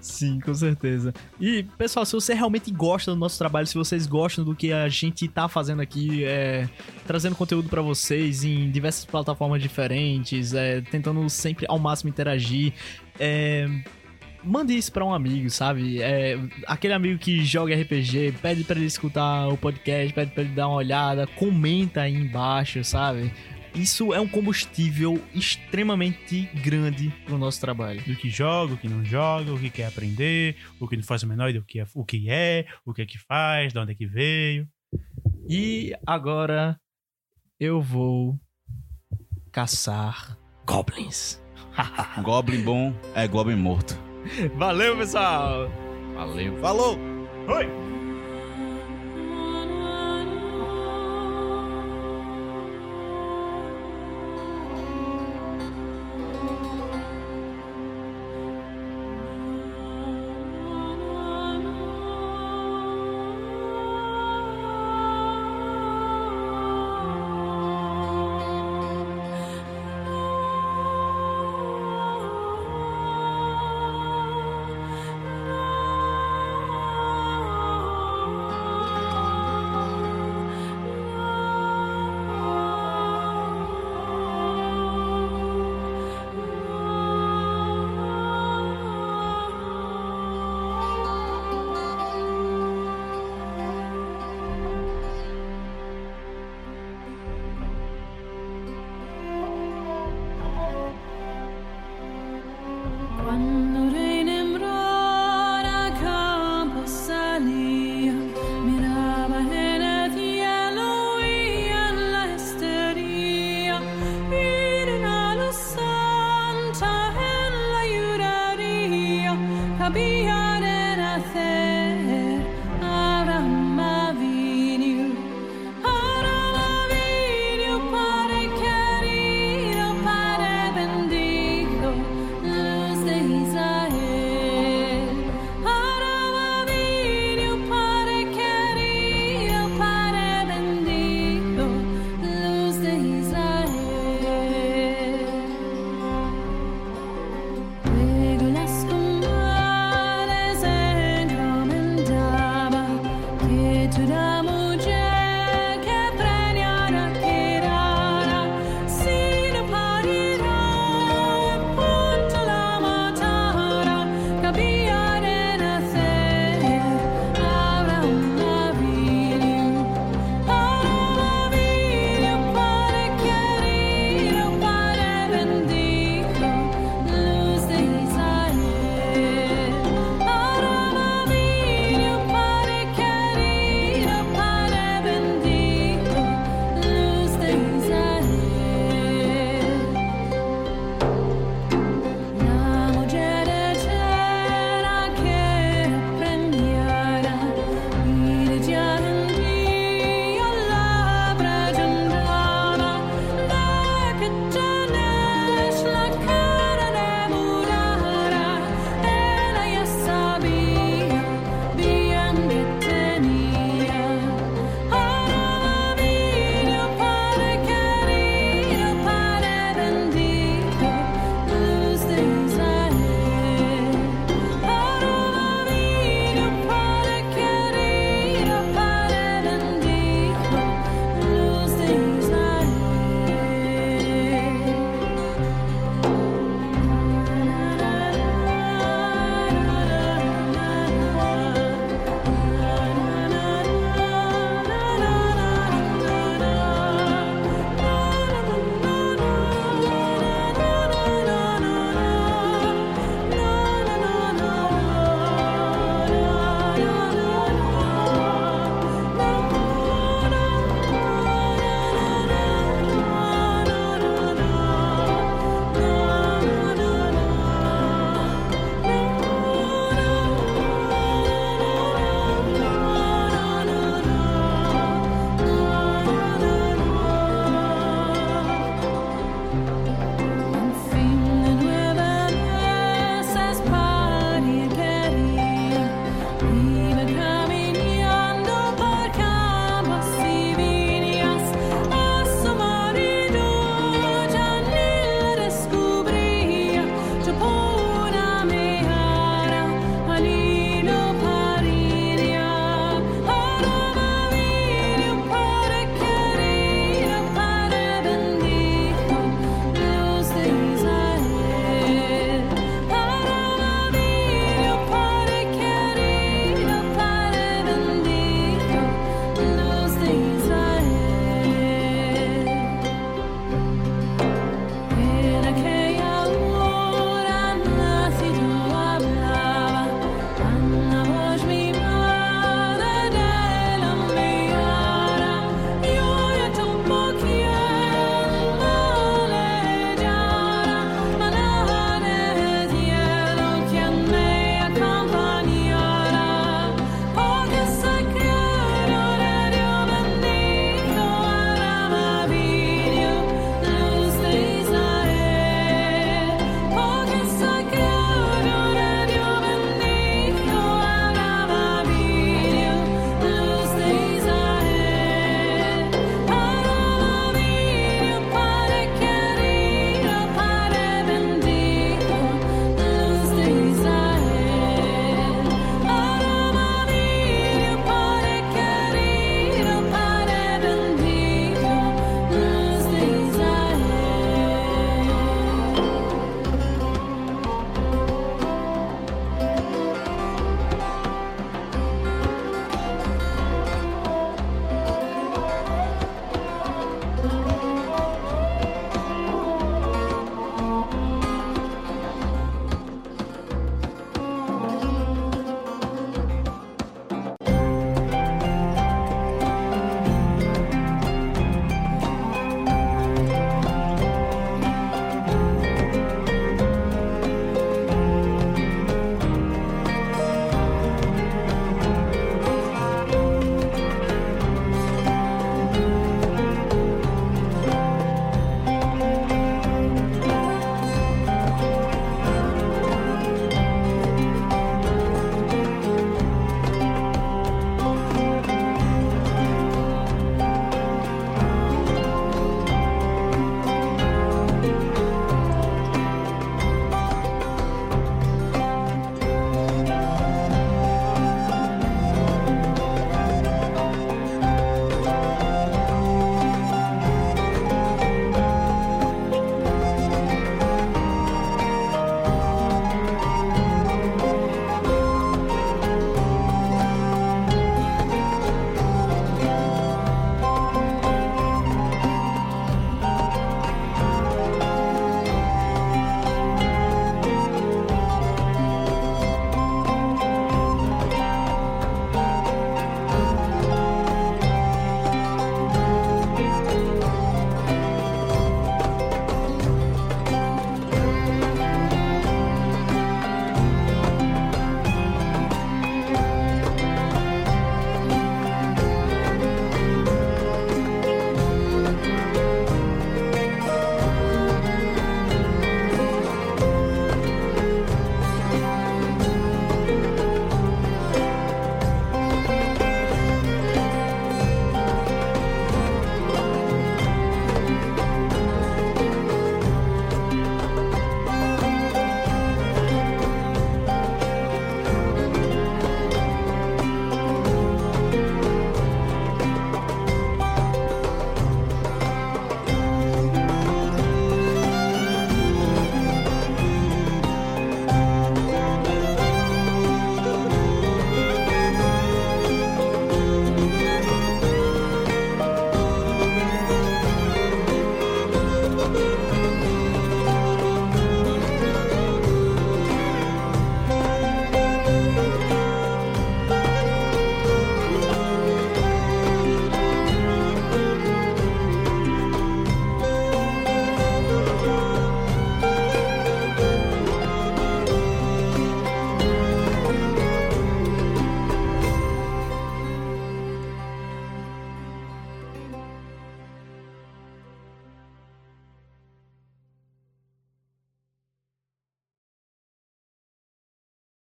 Sim, com certeza. E, pessoal, se você realmente gosta do nosso trabalho, se vocês gostam do que a gente tá fazendo aqui, é, trazendo conteúdo pra vocês em diversas plataformas diferentes, é, tentando sempre ao máximo interagir, é, mande isso pra um amigo, sabe? É, aquele amigo que joga RPG, pede pra ele escutar o podcast, pede pra ele dar uma olhada, comenta aí embaixo, sabe? Isso é um combustível extremamente grande pro nosso trabalho. Do que joga, o que não joga, o que quer aprender, o que não faz a menor ideia do que é, o que é, o que é que faz, de onde é que veio. E agora eu vou caçar goblins. Goblin bom é Goblin morto. Valeu, pessoal! Valeu! Falou! Oi!